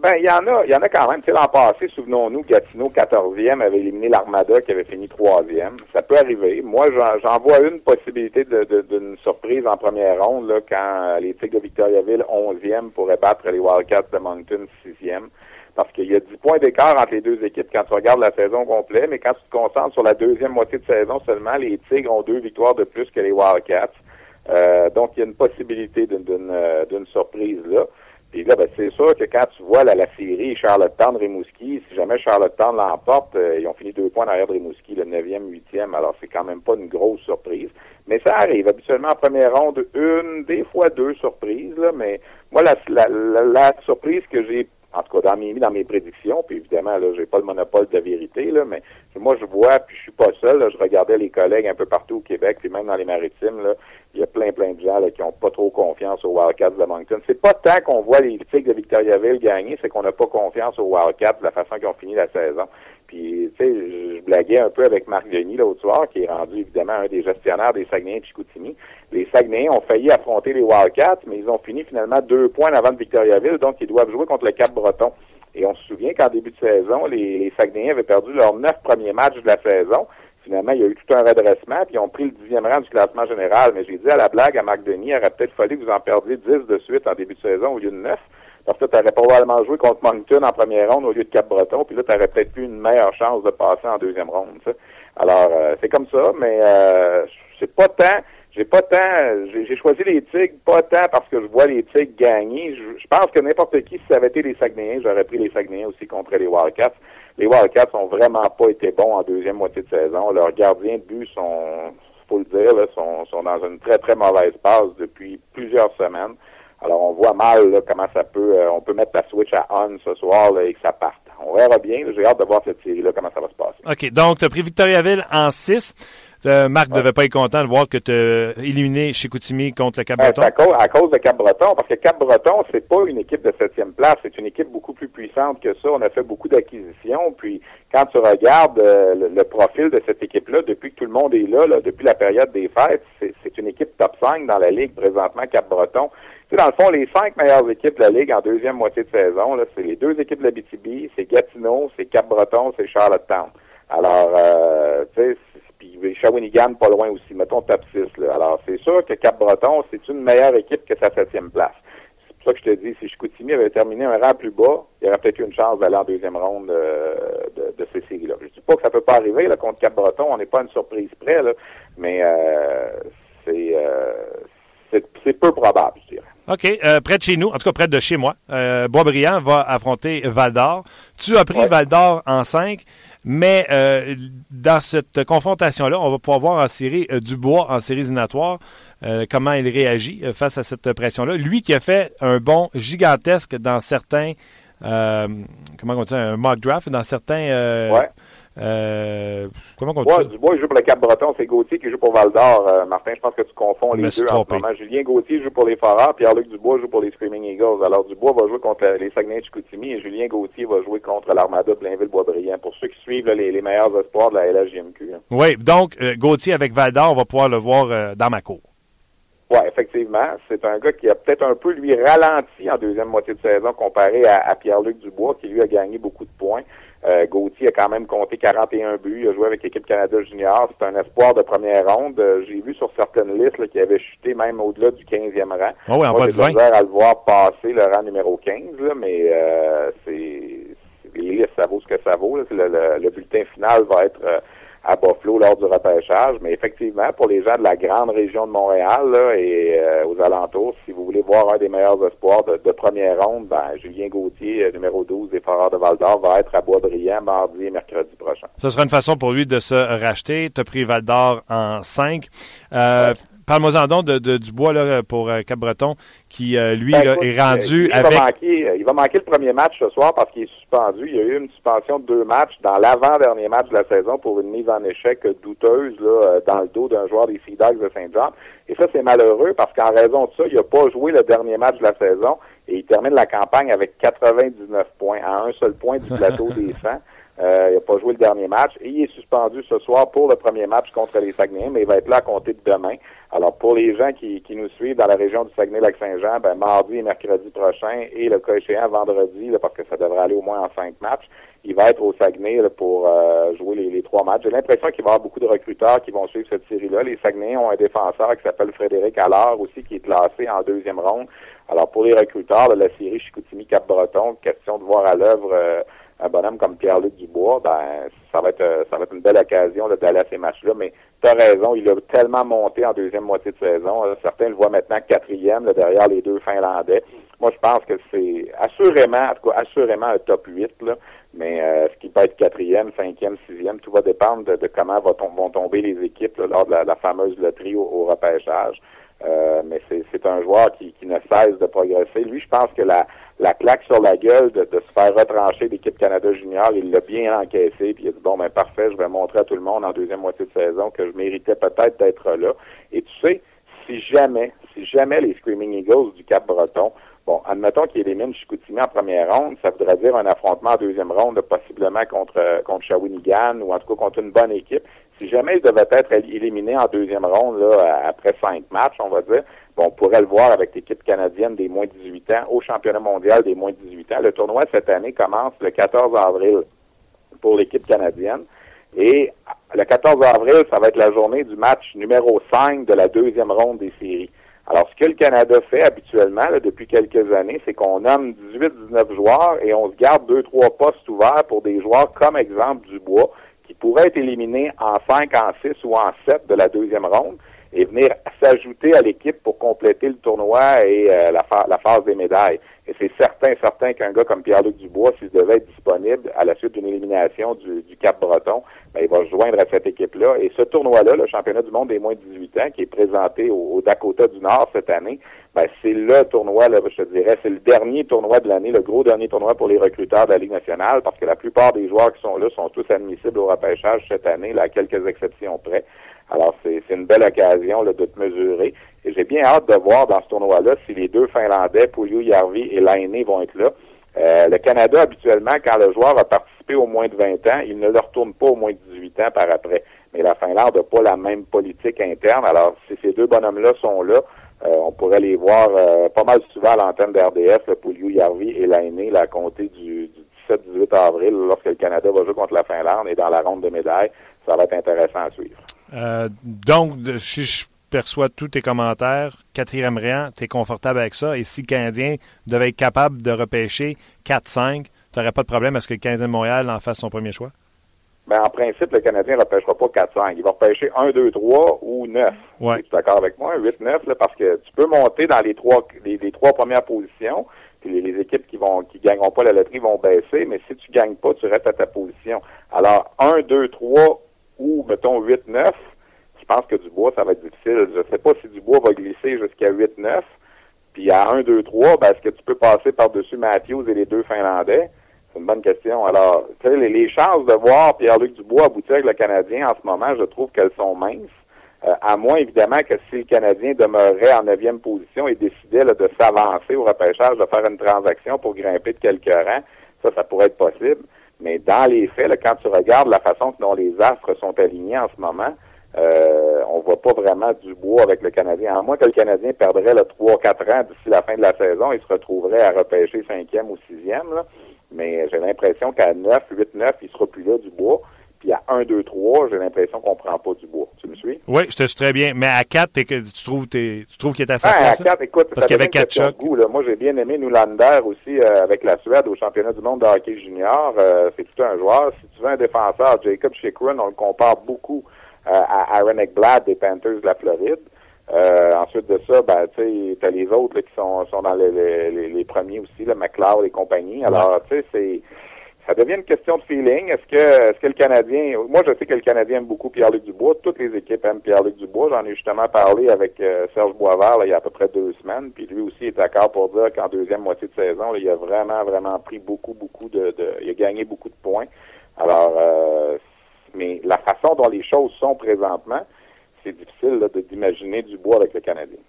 Ben, il y en a, il y en a quand même. Tu l'an passé, souvenons-nous, Gatineau, 14e, avait éliminé l'Armada qui avait fini 3e. Ça peut arriver. Moi, j'en vois une possibilité d'une de, de, surprise en première ronde, là, quand les Tigres de Victoriaville, 11e, pourraient battre les Wildcats de Moncton, 6e. Parce qu'il y a 10 points d'écart entre les deux équipes quand tu regardes la saison complète, mais quand tu te concentres sur la deuxième moitié de saison seulement, les Tigres ont deux victoires de plus que les Wildcats. Euh, donc, il y a une possibilité d'une surprise là. Puis là, ben, c'est sûr que quand tu vois la, série Charlottetown-Rimouski, si jamais Charlottetown l'emporte, euh, ils ont fini deux points derrière de Rimouski, le 9e, 8e, alors c'est quand même pas une grosse surprise. Mais ça arrive. Habituellement, en première ronde, une, des fois deux surprises, là, mais moi, la, la, la, la surprise que j'ai en tout cas dans mes dans mes prédictions, puis évidemment, là, j'ai pas le monopole de vérité, là, mais moi je vois, puis je suis pas seul, là, je regardais les collègues un peu partout au Québec, puis même dans les maritimes, là, il y a plein, plein de qui ont pas trop confiance aux Wildcats de Moncton. C'est pas tant qu'on voit les Tigres de Victoriaville gagner, c'est qu'on n'a pas confiance aux Wildcats de la façon qu'ils ont fini la saison. Puis, tu sais, je blaguais un peu avec Marc Denis l'autre soir, qui est rendu évidemment un des gestionnaires des Saguenayens de Chicoutimi. Les Saguenayens ont failli affronter les Wildcats, mais ils ont fini finalement deux points avant de Victoriaville, donc ils doivent jouer contre le Cap-Breton. Et on se souvient qu'en début de saison, les, les Saguenayens avaient perdu leurs neuf premiers matchs de la saison. Finalement, il y a eu tout un redressement, puis ils ont pris le dixième rang du classement général. Mais j'ai dit à la blague à Marc Denis, il aurait peut-être fallu que vous en perdiez dix de suite en début de saison au lieu de neuf. Parce que tu aurais probablement joué contre Moncton en première ronde au lieu de Cap-Breton, puis là, tu aurais peut-être eu une meilleure chance de passer en deuxième ronde. Alors, euh, c'est comme ça, mais euh, c'est pas tant... J'ai pas tant, j'ai choisi les Tigres, pas tant parce que je vois les Tigres gagner. Je, je pense que n'importe qui, si ça avait été les Saguenayens, j'aurais pris les Saguenayens aussi contre les Wildcats. Les Wildcats ont vraiment pas été bons en deuxième moitié de saison. Leurs gardiens de but sont, faut le dire, sont, dans une très très mauvaise passe depuis plusieurs semaines. Alors on voit mal là, comment ça peut, euh, on peut mettre la switch à on ce soir là, et que ça parte. On verra bien. J'ai hâte de voir cette série-là, comment ça va se passer. OK. Donc, tu pris Victoriaville en 6. Euh, Marc ne Ouais. devait pas être content de voir que tu as éliminé Chicoutimi contre le Cap-Breton. à, cause, à cause de Cap-Breton, parce que Cap-Breton, c'est pas une équipe de septième place, c'est une équipe beaucoup plus puissante que ça. On a fait beaucoup d'acquisitions, puis quand tu regardes euh, le, le profil de cette équipe-là, depuis que tout le monde est là, là, depuis la période des fêtes, c'est une équipe top 5 dans la Ligue présentement, Cap-Breton. Tu sais, dans le fond, les cinq meilleures équipes de la Ligue en deuxième moitié de saison, c'est les deux équipes de la BTB, c'est Gatineau, c'est Cap-Breton, c'est Charlottetown. Alors, euh, tu sais, Shawinigan pas loin aussi, mettons top 6. Là. Alors, c'est sûr que Cap-Breton, c'est une meilleure équipe que sa septième place. C'est pour ça que je te dis, si Chicoutimi avait terminé un rang plus bas, il y aurait peut-être eu une chance d'aller en deuxième ronde euh, de, de ces séries-là. Je dis pas que ça peut pas arriver là, contre Cap-Breton, on n'est pas à une surprise près, là, mais euh, c'est, euh, c'est c'est peu probable, je dirais. OK. Euh, près de chez nous, en tout cas près de chez moi, euh, Boisbriand va affronter Val d'Or. Tu as pris Ouais. Val d'Or en 5, mais euh, dans cette confrontation-là, on va pouvoir voir en série euh, Dubois en séries éliminatoires euh, comment il réagit face à cette pression-là. Lui qui a fait un bond gigantesque dans certains, comment on dit, un mock draft, dans certains, Ouais. Euh, comment on dit? Dubois, il joue pour le Cap-Breton. C'est Gauthier qui joue pour Val-d'Or. Euh, Martin, je pense que tu confonds les deux en ce moment. Julien Gauthier joue pour les Foreurs, Pierre-Luc Dubois joue pour les Screaming Eagles. Alors, Dubois va jouer contre les Saguenay-Chicoutimi et Julien Gauthier va jouer contre l'Armada de Blainville-Boisbriand. Pour ceux qui suivent là, les, les meilleurs espoirs de la LHJMQ. hein. Oui, donc euh, Gauthier avec Val d'Or, on va pouvoir le voir dans ma cour. Oui, effectivement. C'est un gars qui a peut-être un peu, lui, ralenti en deuxième moitié de saison comparé à, à Pierre-Luc Dubois, qui, lui, a gagné beaucoup de points. Euh, Gauthier a quand même compté 41 buts. Il a joué avec l'équipe Canada Junior. C'est un espoir de première ronde. Euh, J'ai vu sur certaines listes là, qu'il avait chuté même au-delà du 15e rang. Ah oui, en Moi, bas j'ai de de la 20. misère à le voir passer le rang numéro 15, là, mais euh, c'est c'est- les listes, ça vaut ce que ça vaut. là. Le- le bulletin final va être euh, à Buffalo lors du repêchage. Mais effectivement, pour les gens de la grande région de Montréal là, et euh, aux alentours, si vous voulez voir un des meilleurs espoirs de, de première ronde, ben, Julien Gauthier, euh, numéro 12 des Foreurs de Val-d'Or, va être à Bois-Brillant mardi et mercredi prochain. Ce sera une façon pour lui de se racheter. Tu as pris Val d'Or en 5. Euh, Parle-moi-en donc de, de Dubois là, pour euh, Cap-Breton, qui, euh, lui, Ben, là, écoute, est rendu euh, il avec... Va manquer, il va manquer le premier match ce soir parce qu'il est suspendu. Il y a eu une suspension de deux matchs dans l'avant-dernier match de la saison pour une mise en échec douteuse là, euh, dans le dos d'un joueur des Sea Dogs de Saint-Jean. Et ça, c'est malheureux parce qu'en raison de ça, il n'a pas joué le dernier match de la saison et il termine la campagne avec 99 points, à un seul point du plateau des 100. Euh, il n'a pas joué le dernier match et il est suspendu ce soir pour le premier match contre les Saguenayens, mais il va être là à compter de demain. Alors, pour les gens qui, qui nous suivent dans la région du Saguenay-Lac-Saint-Jean, ben, mardi et mercredi prochain et le cas échéant vendredi, là, parce que ça devrait aller au moins en cinq matchs, il va être au Saguenay là, pour euh, jouer les, trois matchs. J'ai l'impression qu'il va y avoir beaucoup de recruteurs qui vont suivre cette série-là. Les Saguenayens ont un défenseur qui s'appelle Frédéric Allard aussi, qui est classé en deuxième ronde. Alors, pour les recruteurs de la série Chicoutimi-Cap-Breton, question de voir à l'œuvre euh, un bonhomme comme Pierre-Luc Dubois, ben, ça va être euh, ça va être une belle occasion d'aller à ces matchs-là. Mais tu as raison, il a tellement monté en deuxième moitié de saison. Certains le voient maintenant quatrième là, derrière les deux Finlandais. Moi, je pense que c'est assurément, en tout cas, assurément un top 8, là. Mais euh, ce qui peut être quatrième, cinquième, sixième, tout va dépendre de, comment vont tomber les équipes là, lors de la, fameuse loterie au, repêchage. Euh, mais c'est c'est un joueur qui, qui ne cesse de progresser. Lui, je pense que la, la claque sur la gueule de, de se faire retrancher d'équipe Canada Junior, il l'a bien encaissé, puis il a dit bon ben parfait, je vais montrer à tout le monde en deuxième moitié de saison que je méritais peut-être d'être là. Et tu sais, si jamais, si jamais les Screaming Eagles du Cap Breton, bon, admettons qu'ils éliminent Chicoutimi en première ronde, ça voudrait dire un affrontement en deuxième ronde, possiblement contre euh, contre Shawinigan ou en tout cas contre une bonne équipe. Si jamais ils devaient être éliminés en deuxième ronde là, après cinq matchs, on va dire, on pourrait le voir avec l'équipe canadienne des moins de 18 ans au championnat mondial des moins de 18 ans. Le tournoi cette année commence le 14 avril pour l'équipe canadienne. Et le 14 avril, ça va être la journée du match numéro 5 de la deuxième ronde des séries. Alors, ce que le Canada fait habituellement depuis quelques années, c'est qu'on nomme 18-19 joueurs et on se garde deux, trois postes ouverts pour des joueurs comme exemple Dubois, qui pourraient être éliminés en 5, en 6 ou en 7 de la deuxième ronde et venir s'ajouter à l'équipe pour compléter le tournoi et euh, la, la phase des médailles. Et c'est certain, certain qu'un gars comme Pierre-Luc Dubois, s'il devait être disponible à la suite d'une élimination du, du Cap-Breton, ben, il va se joindre à cette équipe-là. Et ce tournoi-là, le championnat du monde des moins de 18 ans, qui est présenté au, au Dakota du Nord cette année, ben, c'est le tournoi, là, je te dirais, c'est le dernier tournoi de l'année, le gros dernier tournoi pour les recruteurs de la Ligue nationale, parce que la plupart des joueurs qui sont là sont tous admissibles au repêchage cette année, là, à quelques exceptions près. Alors, c'est une belle occasion là, de te mesurer. Et j'ai bien hâte de voir dans ce tournoi-là si les deux Finlandais, Pouliou Järvi et Lainé, vont être là. Euh, le Canada, habituellement, quand le joueur a participé au moins de 20 ans, il ne le retourne pas au moins de 18 ans par après. Mais la Finlande n'a pas la même politique interne. Alors, si ces deux bonhommes-là sont là, euh, on pourrait les voir euh, pas mal souvent à l'antenne d'RDF, le Pouliou Järvi et Lainé, à compter du, du 17-18 avril, lorsque le Canada va jouer contre la Finlande et dans la ronde de médailles. Ça va être intéressant à suivre. Euh, donc, si je perçois tous tes commentaires, quatrième rang, tu es confortable avec ça. Et si le Canadien devait être capable de repêcher 4-5, tu n'aurais pas de problème à ce que le Canadien de Montréal en fasse son premier choix? ben, en principe, le Canadien ne repêchera pas 4-5. Il va repêcher 1, 2, 3 ou 9. Ouais. Tu es d'accord avec moi? 8, 9, là, parce que tu peux monter dans les trois, les, les trois premières positions, puis les, les équipes qui vont qui gagneront pas la loterie vont baisser, mais si tu gagnes pas, tu restes à ta position. Alors, 1, 2, 3 ou, mettons, 8, 9, je pense que Dubois, ça va être difficile. Je sais pas si Dubois va glisser jusqu'à 8, 9. Puis à 1, 2, 3, ben, est-ce que tu peux passer par-dessus Matthews et les deux Finlandais? C'est une bonne question. Alors, tu sais, les, chances de voir Pierre-Luc Dubois aboutir avec le Canadien en ce moment, je trouve qu'elles sont minces. Euh, à moins, évidemment, que si le Canadien demeurait en neuvième position et décidait de s'avancer au repêchage, de faire une transaction pour grimper de quelques rangs, ça, ça pourrait être possible. Mais dans les faits, là, quand tu regardes la façon dont les astres sont alignés en ce moment, euh, on voit pas vraiment du bois avec le Canadien. À moins que le Canadien perdrait le 3-4 ans d'ici la fin de la saison, il se retrouverait à repêcher cinquième ou sixième. Là. Mais j'ai l'impression qu'à 9, 8, 9, il sera plus là du bois. Puis à 1, 2, 3, j'ai l'impression qu'on prend pas du bois. Tu me suis? Oui, je te suis très bien. Mais à 4, t'es que- tu trouves, tu trouves qu'il est à sa Ah, à place? hein? 4, écoute, Parce qu'il y avait devient une quatre question de chocs. goût, là. Moi, j'ai bien aimé Noulander aussi euh, avec la Suède au championnat du monde de hockey junior. Euh, c'est tout un joueur. Si tu veux un défenseur, Jacob Chikrin, on le compare beaucoup euh, à Aaron Ekblad des Panthers de la Floride. Euh, ensuite de ça, ben, tu sais, t'as les autres là, qui sont, sont dans les, les, les- les premiers aussi, le McLeod et compagnie. Alors, tu sais, c'est ça devient une question de feeling. Est-ce que est-ce que le Canadien moi je sais que le Canadien aime beaucoup Pierre-Luc Dubois, toutes les équipes aiment Pierre-Luc Dubois. J'en ai justement parlé avec euh, Serge Boisvert là, il y a à peu près deux semaines, puis lui aussi est d'accord pour dire qu'en deuxième moitié de saison, là, il a vraiment, vraiment pris beaucoup, beaucoup de, de il a gagné beaucoup de points. Alors euh, mais la façon dont les choses sont présentement, c'est difficile là, d'imaginer Dubois avec le Canadien.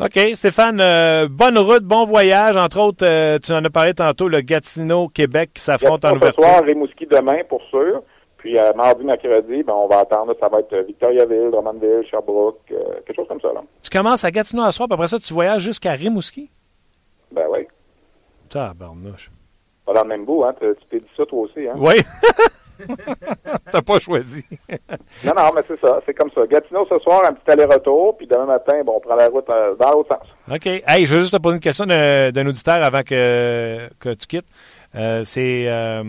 OK, Stéphane, euh, bonne route, bon voyage. Entre autres, euh, tu en as parlé tantôt, le Gatineau-Québec qui s'affronte en ce ouverture. soir, Rimouski demain, pour sûr. Puis euh, mardi, mercredi, ben, on va attendre. Ça va être Victoriaville, Drummondville, Sherbrooke, quelque chose comme ça. Là. Tu commences à Gatineau à soir, puis après ça, tu voyages jusqu'à Rimouski? Ben oui. Tabarnouche. Pas dans le même bout, hein. Tu tu t'es dit ça toi aussi, hein? Oui. T'as pas choisi. Non, non, mais c'est ça. C'est comme ça. Gatineau ce soir, un petit aller-retour. Puis demain matin, bon, on prend la route euh, dans l'autre sens. OK. Hey, je veux juste te poser une question d'un auditeur avant que, que tu quittes. Euh, c'est, euh,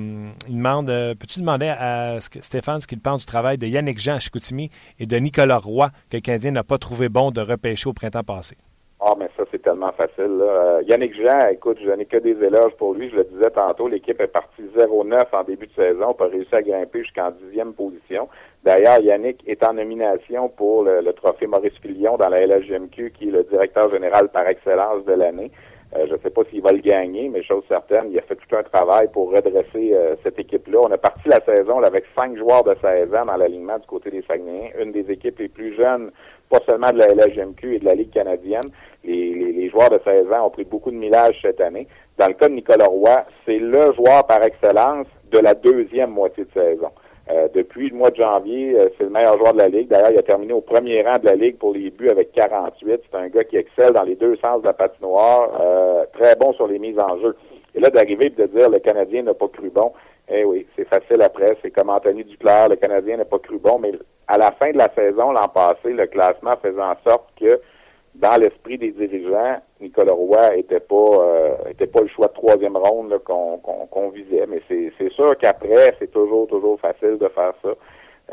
il demande, euh, peux-tu demander à Stéphane ce qu'il pense du travail de Yannick Jean à Chicoutimi et de Nicolas Roy que le Canadien n'a pas trouvé bon de repêcher au printemps passé? Ah, mais ça, tellement facile. Euh, Yannick Jean, écoute, je n'ai que des éloges pour lui. Je le disais tantôt, l'équipe est partie 0-9 en début de saison, pas réussi à grimper jusqu'en dixième position. D'ailleurs, Yannick est en nomination pour le, trophée Maurice Filion dans la LHGMQ, qui est le directeur général par excellence de l'année. Euh, je ne sais pas s'il va le gagner, mais chose certaine, il a fait tout un travail pour redresser euh, cette équipe-là. On a parti la saison avec cinq joueurs de 16 ans dans l'alignement du côté des Saguenayens, une des équipes les plus jeunes, pas seulement de la LHGMQ et de la Ligue canadienne. Les, les- les joueurs de 16 ans ont pris beaucoup de millage cette année. Dans le cas de Nicolas Roy, c'est le joueur par excellence de la deuxième moitié de saison. Euh, depuis le mois de janvier, euh, c'est le meilleur joueur de la Ligue. D'ailleurs, il a terminé au premier rang de la Ligue pour les buts avec 48. C'est un gars qui excelle dans les deux sens de la patinoire, euh, très bon sur les mises en jeu. Et là, d'arriver et de dire le Canadien n'a pas cru bon, eh oui, c'est facile après. C'est comme Anthony Duclair, le Canadien n'a pas cru bon, mais à la fin de la saison, l'an passé, le classement faisait en sorte que dans l'esprit des dirigeants, Nicolas Roy était pas euh, était pas le choix de troisième ronde qu'on qu'on visait. Mais c'est sûr qu'après, c'est toujours, toujours facile de faire ça.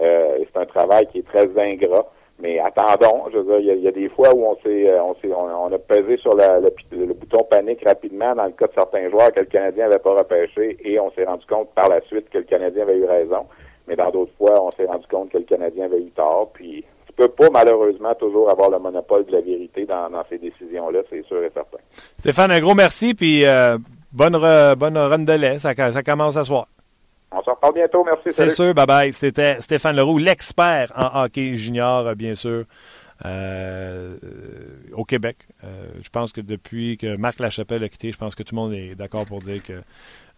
Euh, c'est un travail qui est très ingrat. Mais attendons, je veux dire, il y a, des fois où on s'est euh, on s'est on, a pesé sur le, le bouton panique rapidement dans le cas de certains joueurs que le Canadien n'avait pas repêché et on s'est rendu compte par la suite que le Canadien avait eu raison. Mais dans d'autres fois, on s'est rendu compte que le Canadien avait eu tort. Puis tu peux pas malheureusement toujours avoir le monopole de la vérité dans, dans ces décisions-là, c'est sûr et certain. Stéphane, un gros merci, puis euh, bonne, re- bonne run de lait. Ça, ça commence à soir. On se reparle bientôt, merci. C'est sûr, bye bye. C'était Stéphane Leroux, l'expert en hockey junior, euh, bien sûr, euh, au Québec. Euh, je pense que depuis que Marc Lachapelle a quitté, je pense que tout le monde est d'accord pour dire que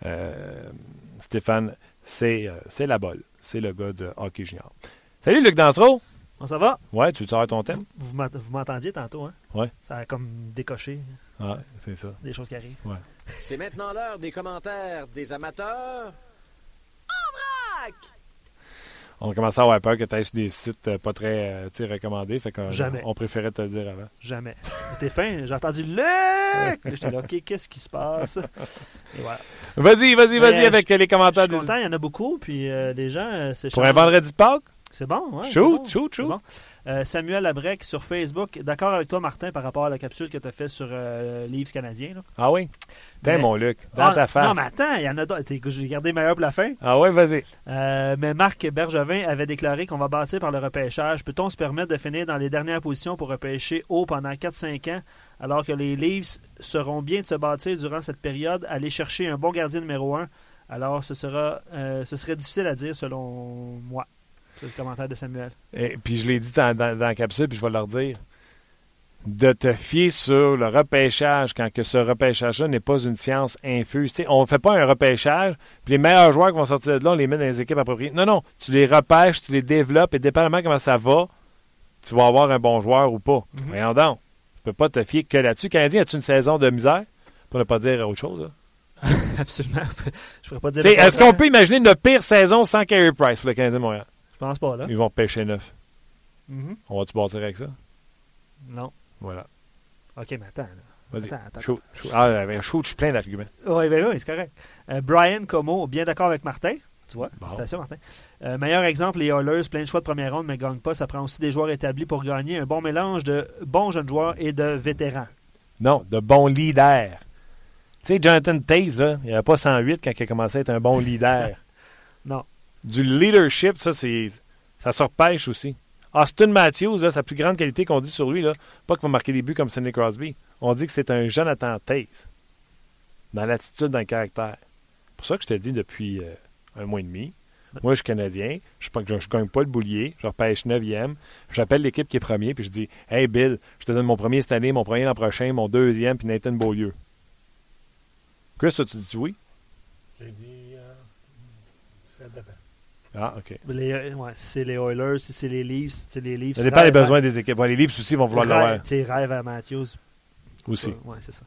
euh, Stéphane, c'est euh, c'est la bolle. C'est le gars de hockey junior. Salut Luc Dansereau. Comment ça va? Ouais, tu sors ton thème? Vous m'ent- vous m'entendiez tantôt, hein? Ouais. Ça a comme décoché Ouais, c'est ça. des choses qui arrivent. C'est maintenant l'heure des commentaires des amateurs. On commençait à avoir peur que tu ailles sur des sites euh, pas très euh, recommandés. Fait qu'on Jamais. on préférait te le dire avant. Jamais. T'es fin, j'ai entendu Luc! J'étais là, OK, qu'est-ce qui se passe? Et voilà. Vas-y, vas-y, vas-y avec les Je commentaires. suis des- content, il y en a beaucoup, puis euh, les gens, euh, c'est Pour un vendredi de Pâques? C'est bon, ouais. c'est Shoot, bon, shoot, c'est shoot. bon. Euh, Samuel Labrec sur Facebook. D'accord avec toi, Martin, par rapport à la capsule que tu as fait sur euh, Leaves canadien. là? Ah oui? Tiens, Mais- mon Luc, dans Ah, ta face. Non, mais attends, il y en a d'autres. T'es- gardé meilleur pour la fin. Ah ouais, vas-y. Euh, mais Marc Bergevin avait déclaré qu'on va bâtir par le repêchage. Peut-on se permettre de finir dans les dernières positions pour repêcher haut pendant 4-5 ans, alors que les Leafs seront bien de se bâtir durant cette période, aller chercher un bon gardien numéro 1? Alors, ce, sera, euh, ce serait difficile à dire selon moi. C'est le commentaire de Samuel. Et puis je l'ai dit dans, dans- dans la capsule, puis je vais leur dire. De te fier sur le repêchage quand que ce repêchage-là n'est pas une science infuse. On ne fait pas un repêchage, puis les meilleurs joueurs qui vont sortir de là, on les met dans les équipes appropriées. Non, non. Tu les repêches, tu les développes, et dépendamment comment ça va, tu vas avoir un bon joueur ou pas. Mhm. Voyons donc. Tu peux pas te fier que là-dessus. Canadien, as-tu une saison de misère? Pour ne pas dire autre chose. là? Absolument. Je pourrais pas dire. Est-ce qu'on peut imaginer une pire saison sans Carey Price pour le Canadien de Montréal? Je pense pas, là. Ils vont pêcher neuf. Mhm. On va-tu bâtir avec ça? Non. Voilà. OK, mais attends. là. Vas-y. Ah, avec chaud, je suis plein d'arguments. Oui, ben oui, c'est correct. Euh, Brian Como, bien d'accord avec Martin. Tu vois, Bon. félicitations, Martin. Euh, meilleur exemple, les Oilers, plein de choix de première ronde, mais ne gagnent pas. Ça prend aussi des joueurs établis pour gagner. Un bon mélange de bons jeunes joueurs et de vétérans. Non, de bons leaders. Tu sais, Jonathan Taze, là, il n'avait pas 108 quand il a commencé à être un bon leader. Non. Du leadership, ça, c'est ça se repêche aussi. Austin Matthews, sa plus grande qualité qu'on dit sur lui, là, pas qu'il va marquer des buts comme Sidney Crosby. On dit que c'est un Jonathan Taze. Dans l'attitude, dans le caractère. C'est pour ça que je te dis depuis euh, un mois et demi. Moi, je suis Canadien. Je ne je, gagne pas le boulier. Je repêche 9e. J'appelle l'équipe qui est premier. Puis je dis Hey Bill, je te donne mon premier cette année, mon premier l'an prochain, mon deuxième, puis Nathan Beaulieu. Chris, toi, tu dis oui? J'ai dit. euh, dépend. Ah, OK. Les, euh, ouais, si c'est les Oilers, si c'est les Leafs, si c'est les Leafs. Ça dépend des besoins des équipes. Ouais, les livres aussi vont vouloir rêve- l'avoir tu rêve à Matthews. aussi. Ouais, c'est ça.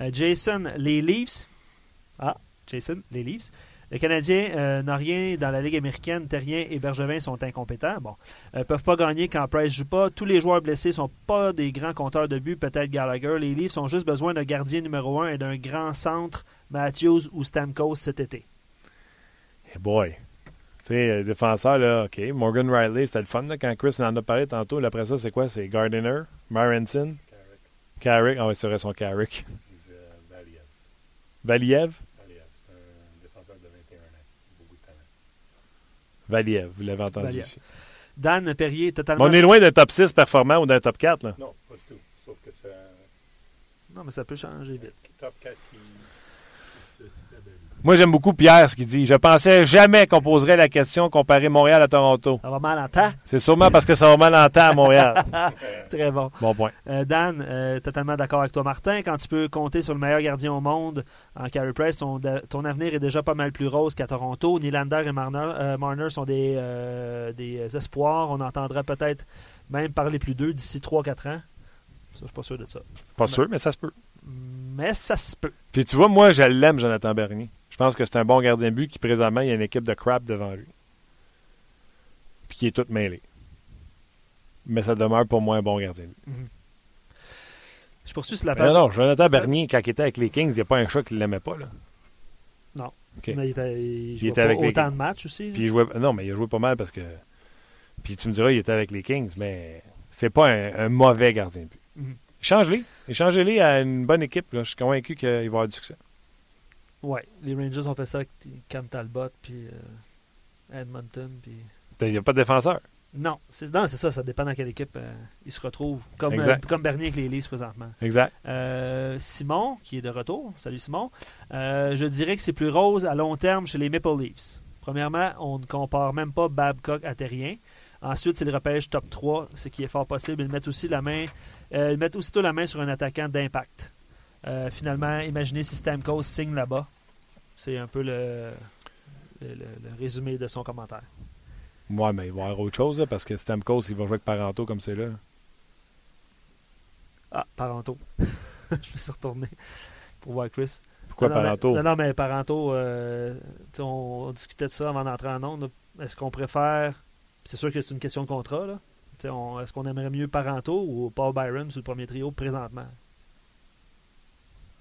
Euh, Jason, les Leafs. Ah, Jason, les Leafs. Les Canadiens euh, n'ont rien dans la Ligue américaine. Terrien et Bergevin sont incompétents. Bon, euh, peuvent pas gagner quand Price joue pas. Tous les joueurs blessés sont pas des grands compteurs de buts. Peut-être Gallagher. Les Leafs ont juste besoin d'un gardien numéro un et d'un grand centre, Matthews ou Stamkos cet été. Hey boy. Tu sais, euh, défenseur, là, OK. Morgan Riley, c'était le fun, là, quand Chris en a parlé tantôt. Là, après ça, c'est quoi? C'est Gardiner, Marinson, Carrick. Carrick. Ah oui, c'est vrai, son Carrick. Euh, Valiev. Valiev? Valiev, c'est un défenseur de 21 ans. Beaucoup de talent. Valiev, vous l'avez entendu Valiev. ici. Dan Perrier, Mais totalement. on est loin d'un top 6 performant ou d'un top 4, là. Non, pas du tout. Sauf que c'est Non, mais ça peut changer vite. top 4 qui. Moi, j'aime beaucoup Pierre, ce qu'il dit. Je pensais jamais qu'on poserait la question comparer Montréal à Toronto. Ça va mal en temps? C'est sûrement parce que ça va mal en temps à Montréal. Très bon. Bon point. Euh, Dan, euh, totalement d'accord avec toi, Martin. Quand tu peux compter sur le meilleur gardien au monde en Carey Price, ton, ton avenir est déjà pas mal plus rose qu'à Toronto. Nylander et Marner, euh, Marner sont des, euh, des espoirs. On entendra peut-être même parler plus d'eux d'ici 3-4 ans. Ça, je suis pas sûr de ça. Pas sûr, mais ça se peut. Mais ça se peut. Puis tu vois, moi, je l'aime, Jonathan Bernier. Je pense que c'est un bon gardien de but qui, présentement, il y a une équipe de crap devant lui. Puis qui est toute mêlée. Mais ça demeure pour moi un bon gardien de but. Je poursuis sur la Mais page. non, non, Jonathan Bernier, quand il était avec les Kings, il n'y a pas un chat qui ne l'aimait pas. Là. Non. Mais il était, il avec les- autant de matchs aussi. Puis il jouait. Non, mais il a joué pas mal parce que. Puis tu me diras, il était avec les Kings, mais c'est pas un, un mauvais gardien de but. Mhm. Change-les. Échangez-les à une bonne équipe. là. Je suis convaincu qu'il va y avoir du succès. Ouais, les Rangers ont fait ça avec Cam Talbot puis euh, Edmonton. Puis... Il n'y a pas de défenseur? Non, c'est c'est ça, ça dépend dans quelle équipe euh, il se retrouve. Comme, euh, comme Bernier avec les Leafs présentement. Exact. Euh, Simon, qui est de retour. Salut Simon. Je dirais que c'est plus rose à long terme chez les Maple Leafs. Premièrement, on ne compare même pas Babcock à Terrien. Ensuite, s'ils repêchent top 3, ce qui est fort possible, ils mettent aussi la main, ils mettent aussitôt la main sur un attaquant d'impact. Euh, finalement, imaginez si Stamkos signe là-bas. C'est un peu le, le- le- le résumé de son commentaire. Ouais, mais il va y avoir autre chose là, parce que Stamkos, il va jouer avec Paranto comme c'est là. Ah, Paranto. je vais se retourner pour voir Chris. Pourquoi non, mais- Non, non, mais Paranto, euh, on, on discutait de ça avant d'entrer en ondes. là. est-ce qu'on préfère. C'est sûr que c'est une question de contrat, là. Est-ce qu'on aimerait mieux Paranto ou Paul Byron sur le premier trio présentement?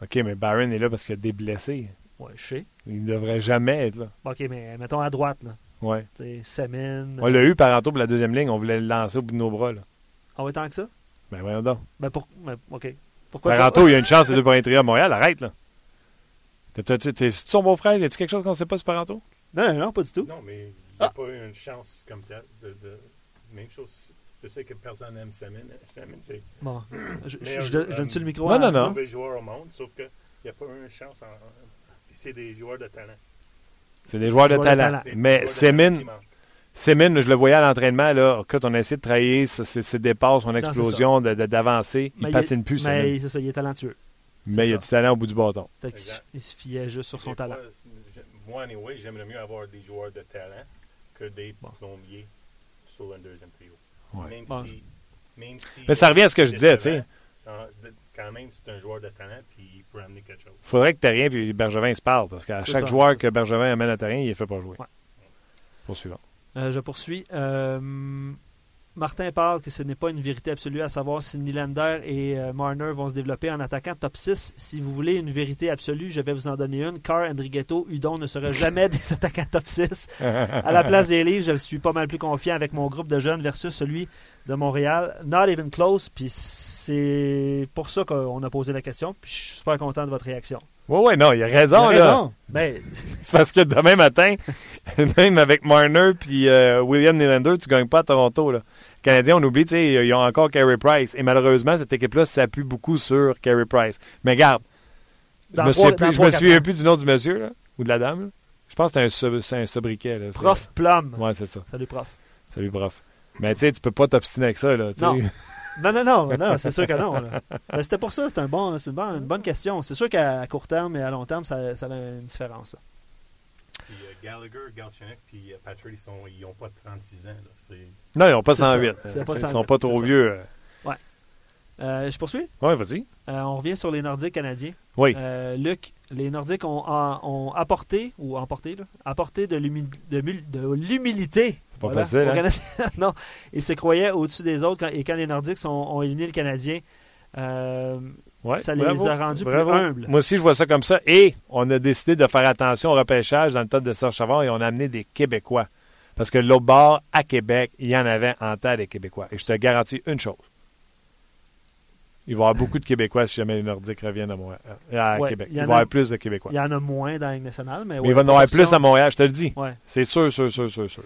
OK, mais Barron est là parce qu'il a des blessés. Ouais, je sais. Il ne devrait jamais être là. OK, mais mettons à droite, là. Ouais. Tu sais, Semin. On l'a eu par pour la deuxième ligne. On voulait le lancer au bout de nos bras. Là. Ah ouais, tant que ça? Ben voyons donc. Ben, pour... ben, OK. Pourquoi Paranto, il y a une chance de deux trios à Montréal. Arrête, là. T'es- ton beau-frère? Y a-tu quelque chose qu'on ne sait pas sur Paranto? Non, non, non, pas du tout. Non, mais il n'y a Ah. pas eu une chance comme telle. De, de- Même chose. Je sais que personne n'aime Salmon. Salmon, c'est Bon. Je, donne- donne-tu le micro Non, à- non, le non. mauvais joueur au monde, sauf qu'il n'y a pas eu une chance. En, puis c'est des joueurs de talent. C'est des joueurs de Joueurs de talent. Mais joueurs de talent Semin. Semin, je le voyais à l'entraînement. Là, quand on a essayé de travailler ses, départs, son explosion, de- de- d'avancer, il Mais patine plus, Semin. Mais c'est ça, il est talentueux. Mais il y a du talent au bout du bâton. Il se fiait juste sur son talent. moi, anyway, j'aimerais mieux avoir des joueurs de talent que des Bon. plombiers sur un deuxième trio. Ouais. Même, Bon, si, même si. Mais ça revient à ce que je disais, tu sais. Quand même, c'est un joueur de talent, puis il peut amener quelque chose. faudrait que Terrien et Bergevin se parlent. Parce qu'à chaque ça, joueur que Bergevin amène à Terrien, il ne fait pas jouer. Ouais. Poursuivant. Euh, je poursuis. Euh, Martin parle que ce n'est pas une vérité absolue à savoir si Nylander et euh, Marner vont se développer en attaquant top 6. Si vous voulez une vérité absolue, je vais vous en donner une. Carr, Andrighetto, Udon ne seraient jamais des attaquants top 6. À la place des livres, je suis pas mal plus confiant avec mon groupe de jeunes versus celui de Montréal. Not even close. Puis c'est pour ça qu'on a posé la question. Puis je suis super content de votre réaction. Oui, oui, non, il a raison. Il a là. raison. Ben, C'est parce que demain matin, même avec Marner puis euh, William Nylander, tu gagnes pas à Toronto. Là. Les Canadiens, on oublie, tu sais, ils ont encore Carey Price. Et malheureusement, cette équipe-là s'appuie beaucoup sur Carey Price. Mais garde, je me plus, je me souviens plus du nom du monsieur là, ou de la dame. là. Je pense que c'est un, sub- un sobriquet. Là, prof Plum. Ouais, c'est ça. Salut, prof. Salut, prof. Mais tu sais, tu peux pas t'obstiner avec ça. Là. Non. Non, non, non, non c'est sûr que non. Ben, C'était pour ça, c'est un bon, c'est une, bonne, une bonne question. C'est sûr qu'à court terme et à long terme, ça, ça a une différence. là. Puis euh, Gallagher, Galchenyuk, puis euh, Patrick, ils n'ont pas 36 ans. Là. Non, ils n'ont pas C'est ça. 108. C'est pas Ils 108, sont pas trop c'est ça. Euh, je poursuis? Oui, vas-y. Euh, on revient sur les Nordiques canadiens. Oui. Euh, Luc, les Nordiques ont, apporté, ou emporté, là, apporté de l'humilité. Pas Voilà, facile, hein? Non, ils se croyaient au-dessus des autres quand- et quand les Nordiques sont- ont éliminé le Canadien, Ouais, ça les bravo. a rendus Bravo. plus humbles. Moi aussi, je vois ça comme ça. Et on a décidé de faire attention au repêchage dans le tas de Serge Chavard et on a amené des Québécois. Parce que l'autre bord, à Québec, il y en avait en tas des Québécois. Et je te garantis une chose. Il va y avoir beaucoup de Québécois si jamais les Nordiques reviennent à, Montréal, à Ouais, Québec. il va y avoir plus de Québécois. Il y en a moins dans la Ligue nationale, mais, Mais ouais, il va y en avoir plus à Montréal, je te le dis. Ouais. C'est sûr, sûr, sûr, sûr, sûr.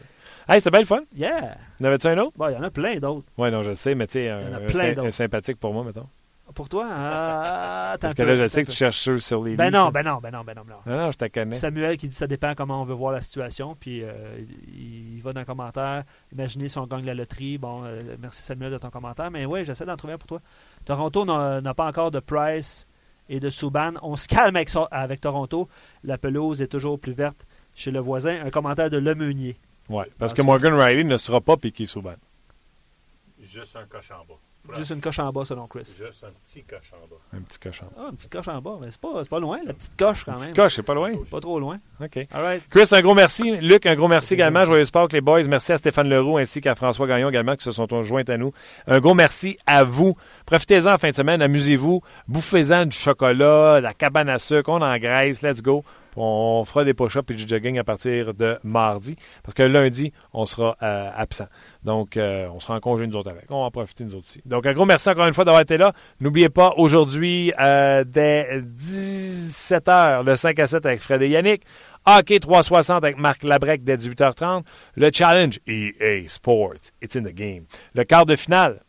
Hey, c'était bien le fun. Yeah! En avais-tu un autre? Bon, il y en a plein d'autres. Oui, non, je le sais, mais tu sais, y en a un, plein un- d'autres. un sympathique pour moi, mettons. Pour toi? Ah, Parce que peu, là, je sais que tu cherches ceux sur les Ben livres, non, ben non, ben non, ben non, ben non. Non, non, je te connais. Samuel qui dit ça dépend comment on veut voir la situation, puis euh, il va dans le commentaire. Imaginez si on gagne la loterie. Bon, euh, merci Samuel de ton commentaire, mais oui, j'essaie d'en trouver un pour toi. Toronto n'a pas encore de Price et de Subban. On se calme avec, ça- avec Toronto. La pelouse est toujours plus verte chez le voisin. Un commentaire de Lemeunier. Ouais, parce Ah, que Morgan Riley ne sera pas piqué Souban. Juste un coche en bas. Juste une coche en bas, selon Chris. Juste un petit coche en bas. Un petit cochon. Ah, une petite coche en bas. Mais c'est pas, c'est pas loin, la petite coche quand même. Petit coche, c'est pas loin. Pas trop loin. OK. All right. Chris, un gros merci. Luc, un gros merci également. Joyeux sport, les boys. Merci à Stéphane Leroux ainsi qu'à François Gagnon également qui se sont joints à nous. Un gros merci à vous. Profitez-en en fin de semaine. Amusez-vous. Bouffez-en du chocolat, de la cabane à sucre. On engraisse. Let's go. On fera des push-ups et du jogging à partir de mardi. Parce que lundi, on sera euh, absent. Donc, euh, on sera en congé nous autres avec. On va en profiter nous autres aussi. Donc, un gros merci encore une fois d'avoir été là. N'oubliez pas, aujourd'hui, euh, dès 17h, le 5 à 7 avec Fred et Yannick. Hockey 360 avec Marc Labrec dès 18h30. Le challenge EA Sports. It's in the game. Le quart de finale,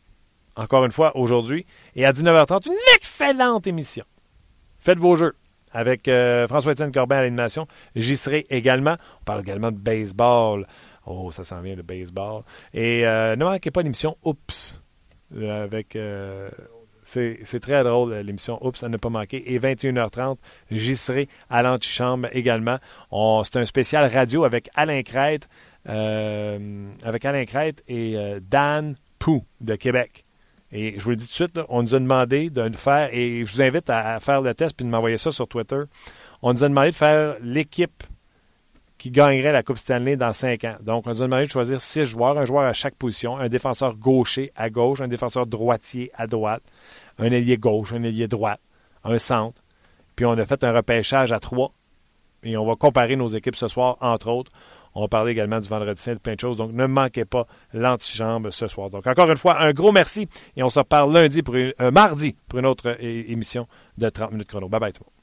encore une fois, aujourd'hui. Et à 19h30, une excellente émission. Faites vos jeux avec euh, François-Étienne Corbin à l'animation. J'y serai également. On parle également de baseball. Oh, ça s'en vient, le baseball. Et euh, ne manquez pas l'émission Oups. euh, avec... c'est très drôle, l'émission Oups, à ne pas manquer. Et 21h30, j'y serai à l'antichambre également. C'est un spécial radio avec Alain Crête, avec Alain Crête et Dan Pou de Québec. Et je vous le dis tout de suite, on nous a demandé de le faire, et je vous invite à, faire le test puis de m'envoyer ça sur Twitter. On nous a demandé de faire l'équipe qui gagnerait la Coupe Stanley dans cinq ans. Donc, on nous a demandé de choisir six joueurs, un joueur à chaque position, un défenseur gaucher à gauche, un défenseur droitier à droite, un ailier gauche, un ailier droite, un centre. Puis on a fait un repêchage à trois. Et on va comparer nos équipes ce soir, entre autres. On va parler également du vendredi saint de plein de choses. Donc, ne manquez pas l'antichambre ce soir. Donc, encore une fois, un gros merci. Et on se reparle lundi pour une, euh, mardi pour une autre émission de 30 minutes chrono. Bye bye tout le.